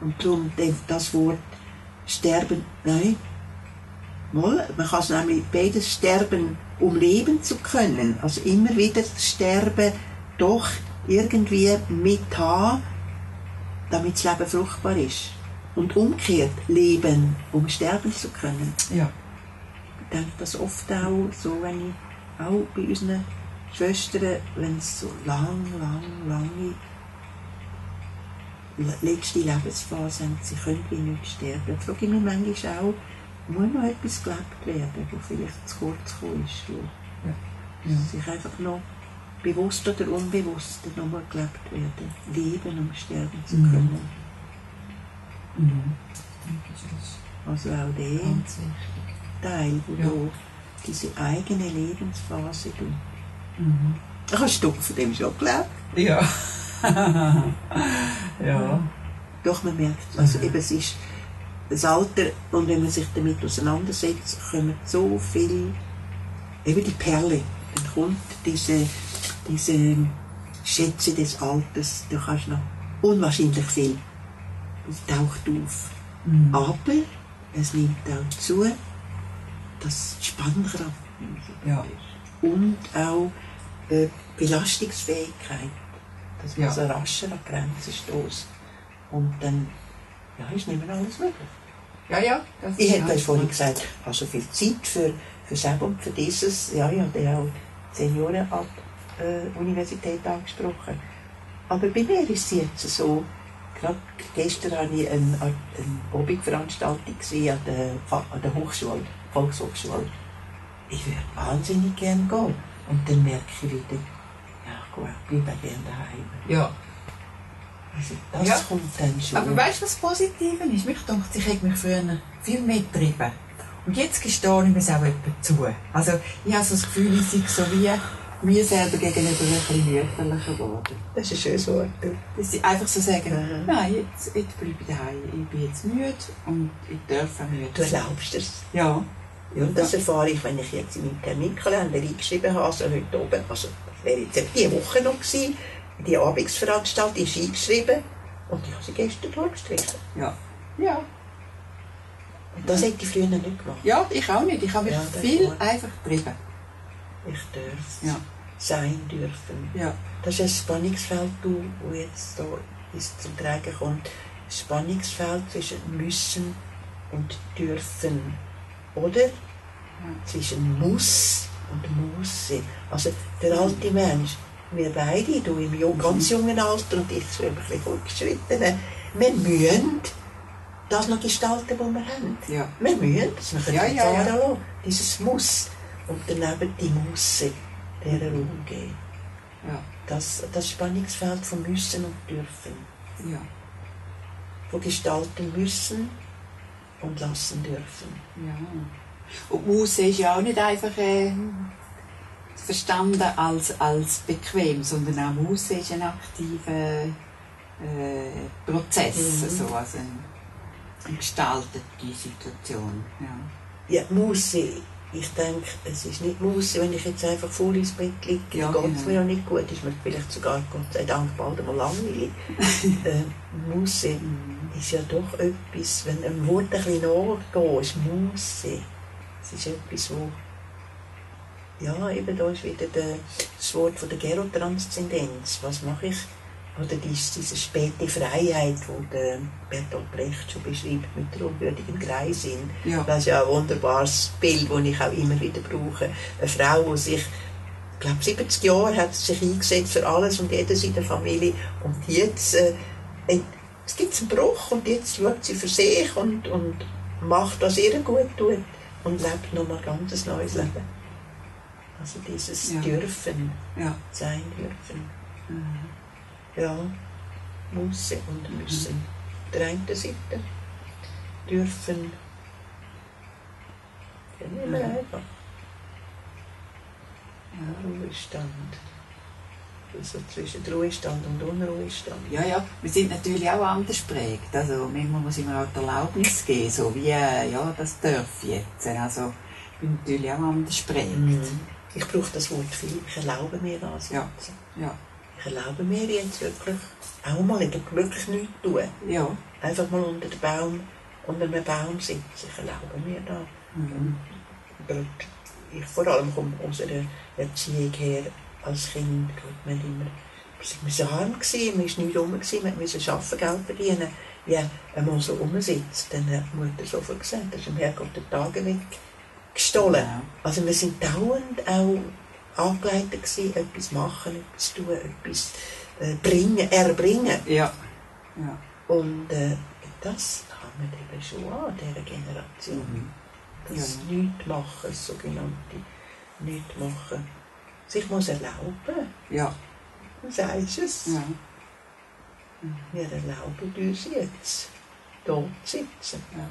Und darum das Wort sterben, nein, mal, man kann es nämlich beides sterben, um leben zu können. Also immer wieder sterben, doch irgendwie mit haben, damit das Leben fruchtbar ist. Und umgekehrt leben, um sterben zu können. Ja. Ich denke das oft auch so, wenn ich auch bei unseren Schwestern, wenn es so lang, lang, lange letzte Lebensphase haben, sie können wie nicht sterben. frage ich mich manchmal auch, muss noch etwas gelebt werden, wo vielleicht zu kurz gekommen ist. Wo ja. Ja. Sich einfach noch bewusst oder unbewusst nochmal gelebt werden. Leben, um sterben zu mhm. können. Mhm. Also auch der Teil, wo ja. du diese eigene Lebensphase du. Mhm. Hast du von dem schon gelebt? Ja. (laughs) ja. Doch, man merkt, also mhm. eben, es ist das Alter und wenn man sich damit auseinandersetzt, kommen so viele, eben die Perle, dann kommt diese, diese Schätze des Alters, du kannst noch unwahrscheinlich viel taucht auf. Mhm. Aber es nimmt auch zu, dass die Spannkraft ja. und auch äh, Belastungsfähigkeit, dass man ja. so rascher an Grenzen stößt. Und dann ja, ist nicht mehr alles möglich. Ja, ja. ich hätte euch vorhin gesagt, ich habe so viel Zeit für, für selber und für dieses. Ja, ich habe auch Senioren-Universität äh, angesprochen. Aber bei mir ist es jetzt so, Gerade gestern hatte ich eine, eine Hobbyveranstaltung an der, an der Hochschule, Volkshochschule. Ich würde wahnsinnig gerne gehen. Und dann merke ich wieder, ja gut, ich bleibe gerne daheim. Ja. Also das ja. kommt dann schon. Aber weißt du, was Positive ist? Mich denkt, ich hätte mich früher viel mehr getrieben. Und jetzt gestehe ich mir es auch etwa zu. Also ich habe so das Gefühl, ich sei so wie mir selber gegenüber ein bisschen nüchterlicher geworden. Das ist ein schönes Wort. Dass sie einfach so sagen, mhm. nein, jetzt, jetzt bleibe ich daheim. Ich bin jetzt müde und ich darf auch müde Du erlaubst es? Ja. Ja, und das erfahre ich, wenn ich jetzt in meinen Terminkalender eingeschrieben habe, also heute oben, also wäre jetzt diese Woche noch gewesen, die Abendsveranstaltung ist eingeschrieben und ich habe sie gestern durchgestrichen. Ja. Ja. Und das hätte ich früher nicht gemacht. Ja, ich auch nicht. Ich habe mich ja, viel einfach getrieben. Ich darf. Ja sein dürfen. Ja. Das ist ein Spannungsfeld, das jetzt da ist zum Tragen kommt. Spannungsfeld zwischen müssen und dürfen. Oder? Zwischen muss und muss. Also der alte Mensch, wir beide, du im ganz jungen Alter und ich so ein bisschen fortgeschrittenen, wir müssen das noch gestalten, was wir haben. Ja. Wir müssen es, wir können Ja, ja, ja. Dieses Muss. Und daneben die Musse, der Raum geben. Ja. Das, das Spannungsfeld von Müssen und Dürfen. Ja. Von gestalten müssen und lassen dürfen. Ja. Und Muse ist ja auch nicht einfach äh, verstanden als, als bequem, sondern auch Muse ist ein aktiver äh, Prozess, Mhm. also, also ein, eine gestaltete Situation. Ja. Ja, Musse. Ich denke, es ist nicht Musse, wenn ich jetzt einfach voll ins Bett liege, Ja, geht es genau. mir ja nicht gut, ist mir vielleicht sogar, Gott sei Dank, bald einmal langweilig. (laughs) äh, Musse ist ja doch etwas, wenn ein Wort ein bisschen nachgehst, Musse, es ist etwas, wo ja, eben da ist wieder der, das Wort von der Gerotranszendenz. Was mache ich? Oder dies, diese späte Freiheit, die der Bertolt Brecht schon beschreibt mit der unwürdigen Greisin. Ja. Das ist ja ein wunderbares Bild, das ich auch immer wieder brauche. Eine Frau, die sich, ich glaube 70 Jahre hat sich eingesetzt für alles und jedes in der Familie. Und jetzt äh, es gibt einen Bruch und jetzt schaut sie für sich und, und macht, was ihr gut tut und lebt nochmal ein ganz neues Leben. Also dieses Ja. Dürfen, Ja. sein dürfen. Ja, Musse und müssen. Der einen Seite dürfen. Ja, nicht mehr Mhm. einfach. Ja, Ruhestand. Also zwischen Ruhestand und Unruhestand. Ja, ja, wir sind natürlich auch anders geprägt. Also manchmal muss ich mir auch die Erlaubnis geben, so wie, äh, ja, das darf jetzt. Also ich bin natürlich auch anders geprägt. Ich brauche das Wort viel. Ich erlaube mir das Ja. Ja, erlaube mir jetzt wirklich auch mal wirklich nichts tun. ja. Einfach mal unter dem Baum, unter einem Baum sitzen. Ich erlaube mir das. Mhm. Ich vor allem aus einer Erziehung her als Kind. Wir haben immer, wir waren arm, gewesen, man war nicht rum, gewesen, wir mussten arbeiten, Geld verdienen. Ja, wenn man so rumsitzt, dann hat die Mutter sofort gesagt, das ist im Herrgott der Tage weg gestohlen. Ja. Also wir sind dauernd auch angeleitet gewesen, etwas machen, etwas tun, etwas äh, bringen, erbringen. Ja. ja. Und äh, das haben wir eben schon an, dieser Generation. Mhm. Das Ja. Nichtmachen, das sogenannte Nichtmachen. Sich muss erlauben, Ja. du sagst es. ja. Wir erlauben uns jetzt, dort sitzen. ja.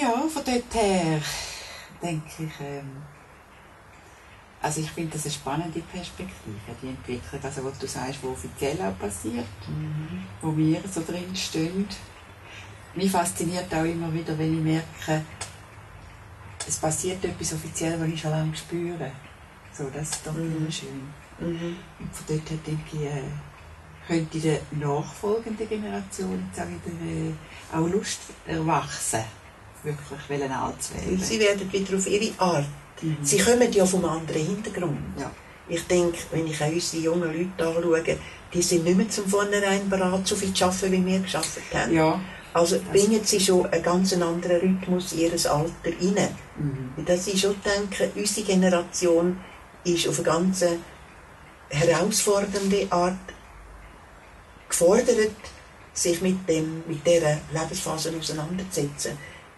Ja, von dort her denke ich, ähm, also ich finde das eine spannende Perspektive, die Entwicklung, also was du sagst, wo offiziell auch passiert, wo wir so drin stehen. Mich fasziniert auch immer wieder, wenn ich merke, es passiert etwas offiziell, was ich schon lange spüre. So, das ist doch Mhm. immer schön. Mhm. Und von dort her denke ich, äh, könnte in der nachfolgenden Generation jetzt auch wieder äh, auch Lust erwachsen, wirklich wollen werden. sie werden wieder auf ihre Art. Mhm. Sie kommen ja vom anderen Hintergrund. Ja. Ich denke, wenn ich auch unsere jungen Leute anschaue, die sind nicht mehr zum Vornherein bereit, so viel zu arbeiten, wie wir geschafft haben. Ja. Also bringen sie schon einen ganz anderen Rhythmus in ihr Alter rein. Mhm. Dass ich schon denke, unsere Generation ist auf eine ganz herausfordernde Art gefordert, sich mit, dem, mit dieser Lebensphase auseinanderzusetzen.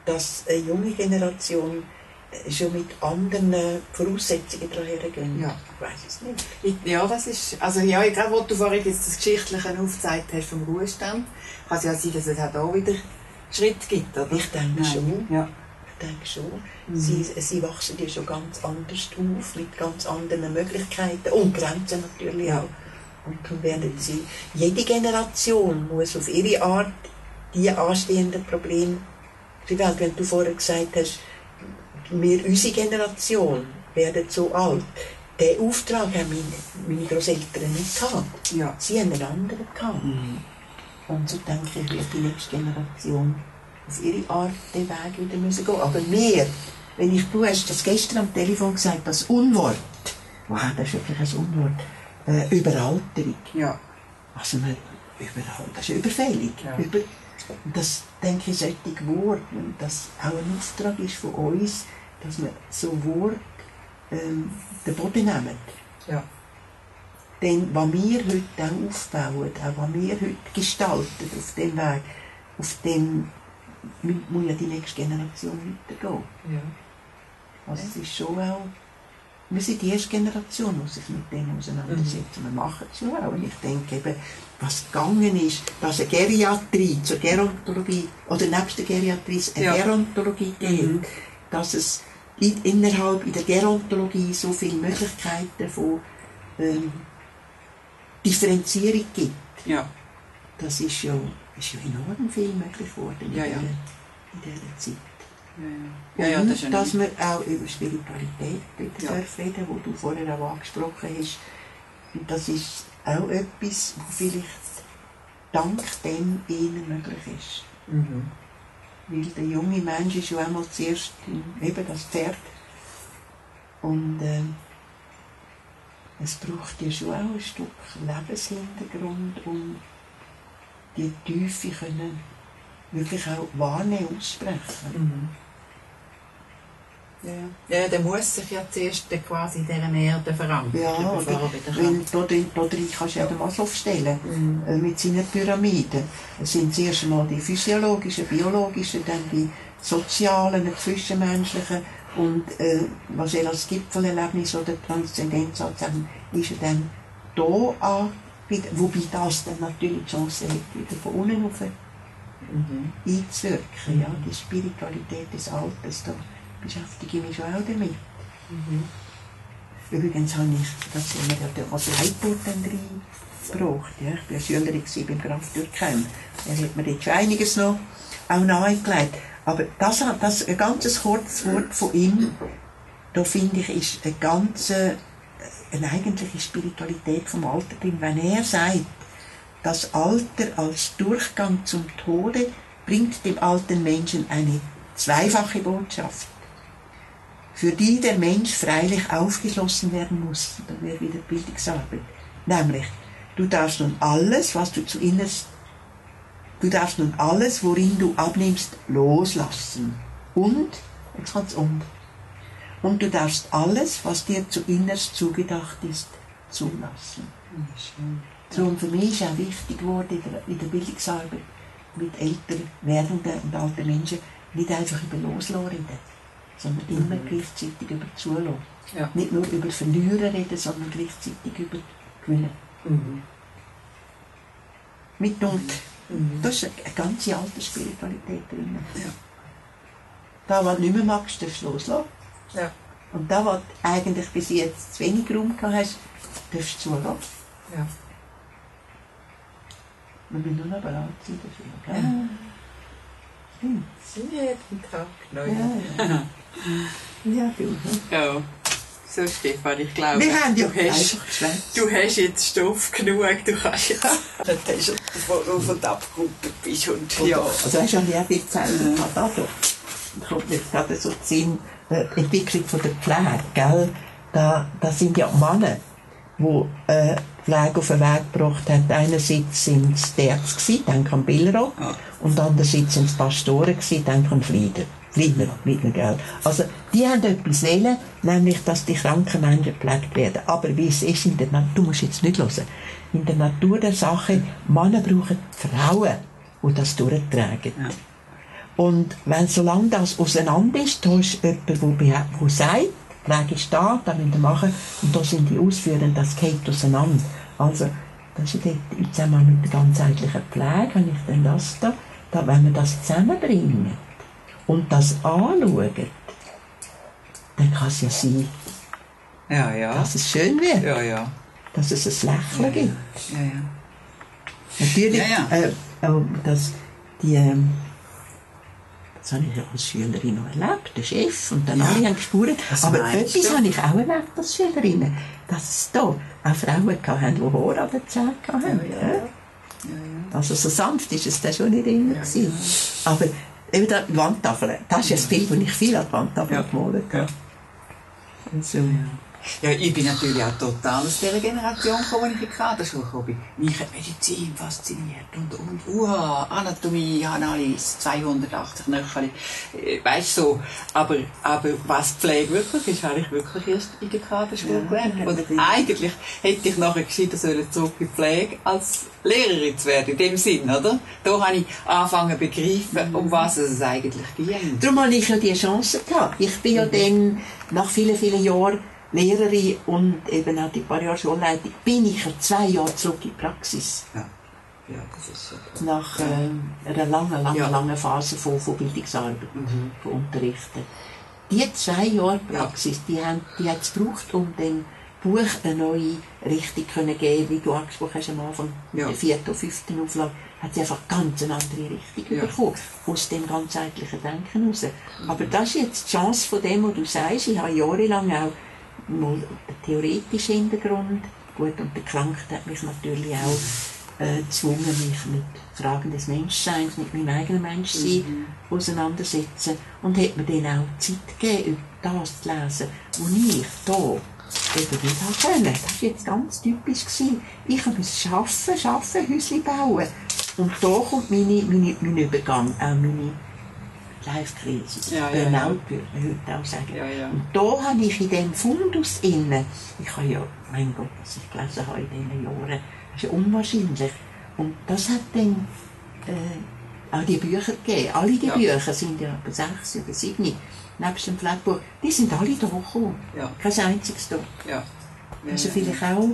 Dass eine junge Generation äh, schon mit anderen Voraussetzungen dahergeht. Ja. Ich weiß es nicht. Ich- Ja, das ist, also ja, glaube, was du vorhin jetzt das Geschichtliche aufgezeigt hast vom Ruhestand, kann es ja sein, dass es auch da wieder Schritt gibt, oder? Ich denke schon. Ja. Ich denke schon. Mhm. Sie, sie wachsen ja schon ganz anders auf, mit ganz anderen Möglichkeiten und Grenzen natürlich Ja. auch. Und dann werden sie, jede Generation muss auf ihre Art die anstehenden Probleme bewältigen. Wenn du vorher gesagt hast, wir, unsere Generation, werden so alt. Den Auftrag haben meine, meine Großeltern nicht gehabt. Ja. Sie haben einen anderen gehabt. Mhm. Und so denke ich, wird die nächste Generation auf ihre Art den Weg wieder müssen gehen. Aber wir, wenn ich, du hast das gestern am Telefon gesagt, das Unwort, wow, das ist wirklich ein Unwort, äh, Überalterung. Ja. Also man, überall, das ist überfällig. Ja. Über, das denke ich, solche Worte, und das auch ein Auftrag ist von uns, dass wir so Wort ähm, den Boden nehmen. Ja. denn was wir heute auch aufbauen, auch was wir heute gestalten auf dem Weg, auf dem muss ja die nächste Generation weitergehen. Ja. Also es ist schon auch, wir sind die erste Generation, die sich mit dem auseinandersetzt. Wir machen es ja auch. Und ich denke eben, was gegangen ist, dass eine Geriatrie zur Gerontologie, oder nebst der Geriatrie eine Ja. Gerontologie gibt, dass es in, innerhalb in der Gerontologie so viele Möglichkeiten von ähm, Differenzierung gibt. Ja. Das ist ja, ist ja enorm viel möglich geworden in, Ja, ja. dieser, in dieser Zeit. Ja, ja, und das ja dass wir auch über Spiritualität wieder Ja. reden, wo du vorher auch angesprochen hast. Und das ist auch etwas, wo vielleicht dank dem ihnen möglich ist. Mhm. Weil der junge Mensch ist ja einmal zuerst eben das Pferd. Und äh, es braucht ja schon auch ein Stück Lebenshintergrund, um die Tiefe können wirklich auch wahrnehmen, aussprechen. Mhm. Ja, ja. der muss sich ja zuerst quasi in dieser Erde verankern, Ja, oder, er weil da, drin- kannst du ja den Maslow stellen, Mhm. äh, mit seinen Pyramiden. Es sind zuerst einmal die physiologischen, biologischen, dann die sozialen, die zwischenmenschlichen und äh, was er als Gipfelerlebnis oder Transzendenz hat, ist er dann da an, wobei das dann natürlich die Chance hat, wieder von unten auf Mhm. einzuwirken. Ja, die Spiritualität des Alters, da beschäftige ich mich schon auch damit. Mhm. Übrigens habe ich, das ja da als Leitwort dann reingebracht. Ja, ich war Schülerin gewesen beim Graf Dürkheim. Er hat mir dort schon einiges noch auch nahegelegt. Aber das, das, ein ganzes kurzes Wort von ihm, da finde ich, ist eine ganze, eine eigentliche Spiritualität vom Alter drin. Wenn er sagt, das Alter als Durchgang zum Tode bringt dem alten Menschen eine zweifache Botschaft für die der Mensch freilich aufgeschlossen werden muss. Da wäre wieder Bildungsarbeit. Nämlich, du darfst nun alles, was du zu innerst, du darfst nun alles, worin du abnimmst, loslassen. Und, jetzt kommt's um. Und du darfst alles, was dir zu innerst zugedacht ist, zulassen. Darum für mich ist auch wichtig geworden in der, Bildungsarbeit mit älteren, werdenden und alten Menschen nicht einfach über Loslassen reden, sondern immer gleichzeitig über Zulassen. Ja. Nicht nur über Verlieren reden, sondern gleichzeitig über Gewinnen. Mhm. Mitunter. Mhm. Da ist eine ganze alte Spiritualität drin. Ja. Da, was du nicht mehr magst, darfst du loslassen. Ja. Und da, was du eigentlich bis jetzt zu wenig Raum gehabt hast, darfst du zulassen. Ja. Wir müssen nur noch bereit sein dafür. Ja. Gell? Stimmt. Jeden Tag neu. Ja, Ja, (laughs) du. hm? Ja. So, Stefan, ich glaube, Wir haben ja du, hast, du hast jetzt Stoff genug, du kannst jetzt... Dann hast du von auf und ab gerumpelt bist und Ja. Also weißt du, ich habe viel Zeit gehabt. Also, da kommt mir gerade so die Sinn, äh, die Entwicklung von der Pflege, gell? Da, da sind ja Männer, die äh, Pflege auf den Weg gebracht haben. Einerseits sind es die Ärzte, gewesen, dann am Billrock, und andererseits sind es Pastoren, gewesen, dann am Flieder. Fliedner, Fliedner, gell? Also, die haben etwas wählen, nämlich, dass die kranken Menschen gepflegt werden. Aber wie es ist in der Natur, du musst jetzt nicht hören, in der Natur der Sache, Männer brauchen Frauen, die das durchtragen. Und wenn solange das auseinander ist, da ist jemand, der, der sagt, Pflege ist da, das müssen wir machen, und da sind die Ausführungen, das geht auseinander. Also, das ist dort im Zusammenhang mit der ganzheitlichen Pflege, habe ich dann das da, da, wenn wir das zusammenbringen und das anschauen, dann kann es ja sein, Ja, ja. dass es schön wird, Ja, ja. dass es ein Lächeln gibt. Ja, ja. Natürlich, Ja, ja. Äh, auch das, die, ähm, das habe ich ja als Schülerin noch erlebt, der Chef und dann alle haben gespürt. Was Aber etwas habe ich auch erlebt als Schülerinnen, dass es da auch Frauen hatten, die Haare an den Zähnen hatten. Ja, ja. ja. Also so sanft ist es dann schon nicht immer. gewesen. Aber eben da, die Wandtafel, das ist das Bild, das ich viel an die Wandtafel Ja. gemalt habe. Ja. Also, Ja, ich bin natürlich auch total aus dieser Generation gekommen, als ich in die Kaderschule gekommen bin. Mich hat Medizin fasziniert und, und, uah, Anatomie, alles, 280 Nöchel, äh, weißt du, so. Aber, aber was Pflege wirklich ist, habe ich wirklich erst in der Kaderschule Ja, gelernt. Und ja. eigentlich hätte ich nachher gescheiter sollen zurück in Pflege als Lehrerin zu werden, in dem Sinn, oder? Da habe ich angefangen zu begreifen, um was es eigentlich ging. Darum habe ich ja die Chance gehabt. Ich bin ja dann nach vielen, vielen Jahren Lehrerin und eben auch die paar Jahre Schulleitung, bin ich ja zwei Jahre zurück in die Praxis. Ja, ja das ist so. Nach ähm, einer langen, langen, Ja. langen Phase von, von Bildungsarbeit, von Unterrichten. Die zwei Jahre Praxis, die haben die hat's gebraucht, um dem Buch eine neue Richtung können geben, wie du angesprochen hast am Anfang, Ja. der vierten und fünften Auflage, hat sie einfach ganz eine andere Richtung Ja. bekommen, aus dem ganzheitlichen Denken raus. Aber das ist jetzt die Chance von dem, was du sagst. Ich habe jahrelang auch mal den theoretischen Hintergrund, gut, und der Krankheit hat mich natürlich auch äh, gezwungen, mich mit Fragen des Menschseins, mit meinem eigenen Menschsein auseinandersetzen und hat mir dann auch Zeit gegeben, das zu lesen, was ich da eben nicht habe können. Das war jetzt ganz typisch. Gewesen. Ich muss arbeiten, arbeiten, Häuschen bauen. Und da kommt meine, meine, mein Übergang, auch meine Life-Krise. Ja, ja, ja. Burnout, würde man heute auch sagen. Ja, ja. Und da habe ich in dem Fundus innen, ich habe ja, mein Gott, was ich gelesen habe in diesen Jahren, das ist ja unwahrscheinlich. Und das hat dann äh, auch die Bücher gegeben. Alle die Ja. Bücher sind ja etwa sechs oder sieben, nebst dem Flatbuch, die sind alle da gekommen. Ja. Kein einziges da. Ja. Ist vielleicht auch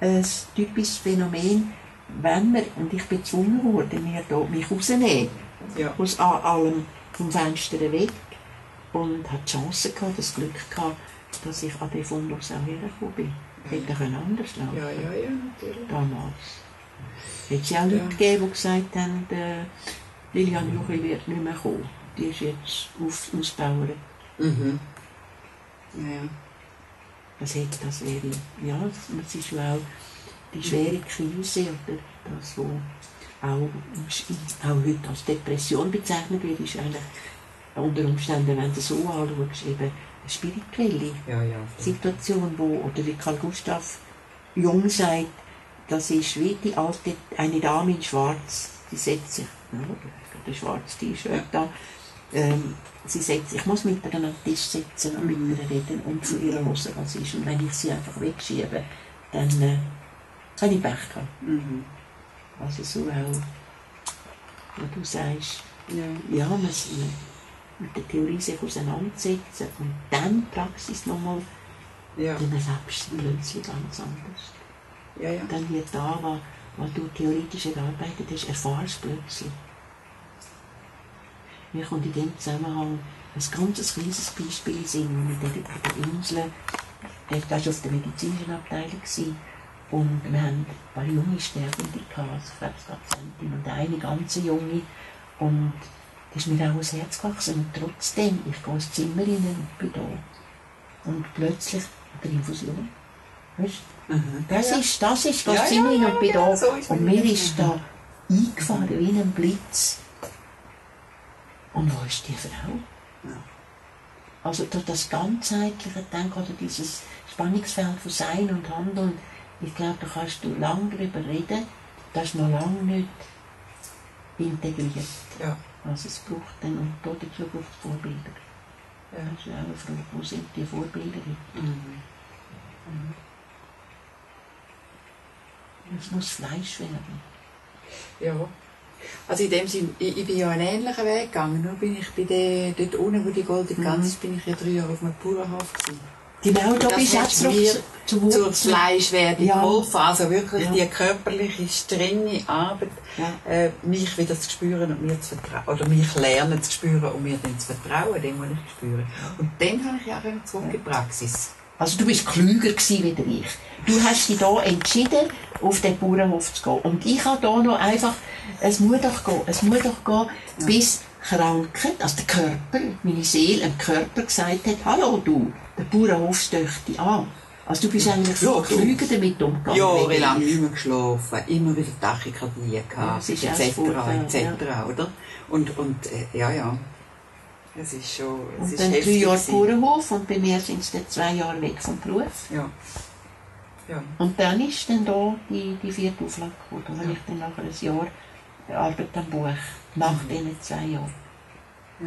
ein typisches Phänomen, wenn wir, und ich bin gezwungen worden, mir da, mich rauszunehmen, Ja. aus allem vom Fenster weg und hatte die Chance gehabt, das Glück gehabt, dass ich an den Fundus auch hergekommen bin. Hätte können anders laufen Ja, ja, ja, natürlich. damals. Es ja auch Leute Ja. gegeben, die gesagt haben, äh, Lilian Juchel wird nicht mehr kommen. Die ist jetzt auf, ausbauen. Mhm. Ja, ja. Das hätte, das wäre, ja, das ist ja auch die schwere Krise oder das, was auch, auch heute als Depression bezeichnet wird, ist eigentlich unter Umständen, wenn du so anschaust, eben eine spirituelle Ja, ja. Situation, wo, oder wie Karl Gustav Jung sagt, das ist wie die alte, eine Dame in Schwarz, die setzt sich, ja, der schwarze T-Shirt da, ähm, sie setzt, ich muss mit ihr an den Tisch sitzen und mit ihr reden und von ihr hören, was ist. Und wenn ich sie einfach wegschiebe, dann äh, habe ich Pech gehabt. Mhm. Also so auch, wo du sagst, Ja. ja, man sich mit der Theorie sich auseinandersetzen und dann die Praxis nochmal, Ja. dann erlebst du plötzlich ganz anders. Ja, ja. Dann wird da, was, was du theoretisch erarbeitet hast, erfahrst du plötzlich. Mir kommt in dem Zusammenhang ein ganz kleines Beispiel in Sinn, auf der Insel, ich war auf der medizinischen Abteilung gewesen, und wir haben ein paar junge Sterbende also Krebspatienten und eine ganz junge. Und das ist mir auch ans Herz gewachsen. Und trotzdem, ich gehe ins Zimmer rein und bin da. Und plötzlich hat er Infusion. Weißt du? Mhm. Das ja. ist, das ist, das ja, Zimmer ja, und bin da. so und mir ist da eingefahren wie ein Blitz. Und wo ist die Frau? Also durch das ganzheitliche Denken oder dieses Spannungsfeld von Sein und Handeln, ich glaube, da kannst du lange darüber reden, das ist noch lange nicht integriert. Ja. Also es braucht dann, und dazu braucht es Vorbilder. Ja. Das ist auch eine Frage, wo sind die Vorbilder? Mhm. Es muss Fleisch werden. Ja. Also in dem Sinn, ich, ich bin ja einen ähnlichen Weg gegangen. Nur bin ich bei der, dort unten, wo die goldene Gans ist, bin ich ja drei Jahre auf einem Bauernhof gewesen. Genau, da bist du auch zurück mir zu, Zur Wurzeln. Fleischwerdung Ja. geholfen. Also wirklich Ja. die körperliche, strenge Arbeit, Ja. äh, mich wieder zu spüren und mir zu vertrauen. Oder mich lernen zu spüren und mir dann zu vertrauen, dem, was ich spüre. Und dann habe ich ja auch zurück in die Praxis. Also du bist klüger gewesen wie ich. Du hast dich da entschieden, auf den Bauernhof zu gehen. Und ich habe da noch einfach, es muss doch gehen, es muss doch gehen, bis Krankheit, also der Körper, meine Seele, dem Körper gesagt hat, hallo du, der Bauernhof stöcht dich an. Also du bist eigentlich Ja, du. klüger damit umgegangen. wie ich. Jahrelang nicht mehr geschlafen, immer wieder Tachykardie Ja, gehabt, auch etc., etc., oder? Und, und, äh, ja, ja. Es ist schon, es Und dann drei Jahre. Bauernhof und bei mir sind es dann zwei Jahre weg vom Beruf. Ja. Ja. Und dann ist dann da die, die vierte Auflage gekommen, da habe ich dann nach einem Jahr Arbeit am Buch, diesen zwei Jahren.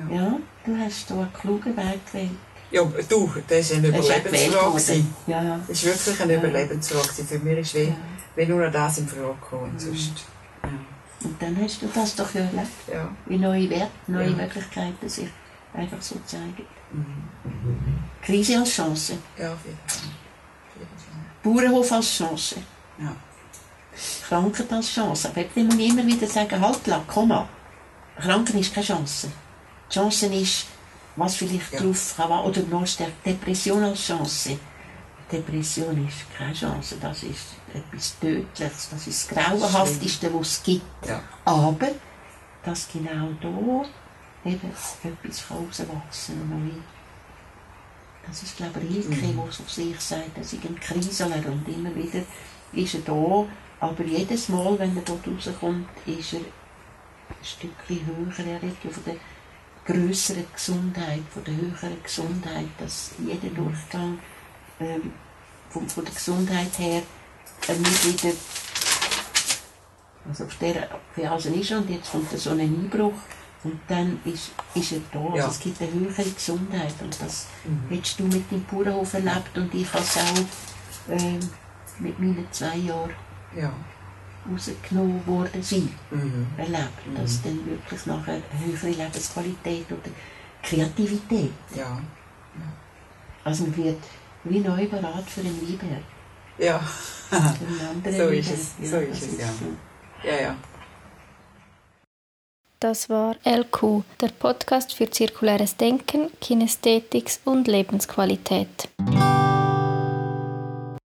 Ja. Ja, du hast da einen klugen Weg gewählt. ja, du, das ist eine Überlebensfrage. Ja, ja. Das ist wirklich eine Ja. Überlebensfrage. Für mich ist wie, Ja. wie nur noch das in Frage gekommen. und Sonst, ja. Und dann hast du das doch erlebt, Ja. wie neue Werte, neue Ja. Möglichkeiten sich einfach so zeigen. Krise als Chance, Ja, auf jeden Fall. Bauernhof als Chance, Ja. Krankheit als Chance. Aber dann muss immer wieder sagen, halt, la, komm mal. Krankheit ist keine Chance. Die Chance ist, was vielleicht Ja. drauf kann, oder noch stärker, Depression als Chance. Depression ist keine Chance, das ist etwas Tödliches, das ist das Grauenhafteste, was es gibt. Ja. Aber, dass genau da eben etwas kann rauswachsen kann, neu. Das ist, glaube ich, Rilke, Mhm. der von sich sagt, dass ich ein Kriseler und immer wieder ist er da, aber jedes Mal, wenn er dort rauskommt, ist er Stückchen höher. Er redet ja von der grösseren Gesundheit, von der höheren Gesundheit, dass jeder Durchgang ähm, von, von der Gesundheit her äh, nicht wieder also auf der Phase ist und jetzt kommt so ein Einbruch und dann ist, ist er da. Also Ja. es gibt eine höhere Gesundheit und das hättest du mit dem Bauernhof erlebt und ich habe es auch ähm, mit meinen zwei Jahren Ja. Rausgenommen worden sind, Mhm. erlebt. Dass dann wirklich nachher eine höhere Lebensqualität oder Kreativität. Ja. Also man wird wie neu bereit für einen Weinberg. Ja. Für einen (laughs) anderen So ist es, so ist das es, ja. Ja, ja. Das war LQ, der Podcast für zirkuläres Denken, Kinästhetik und Lebensqualität.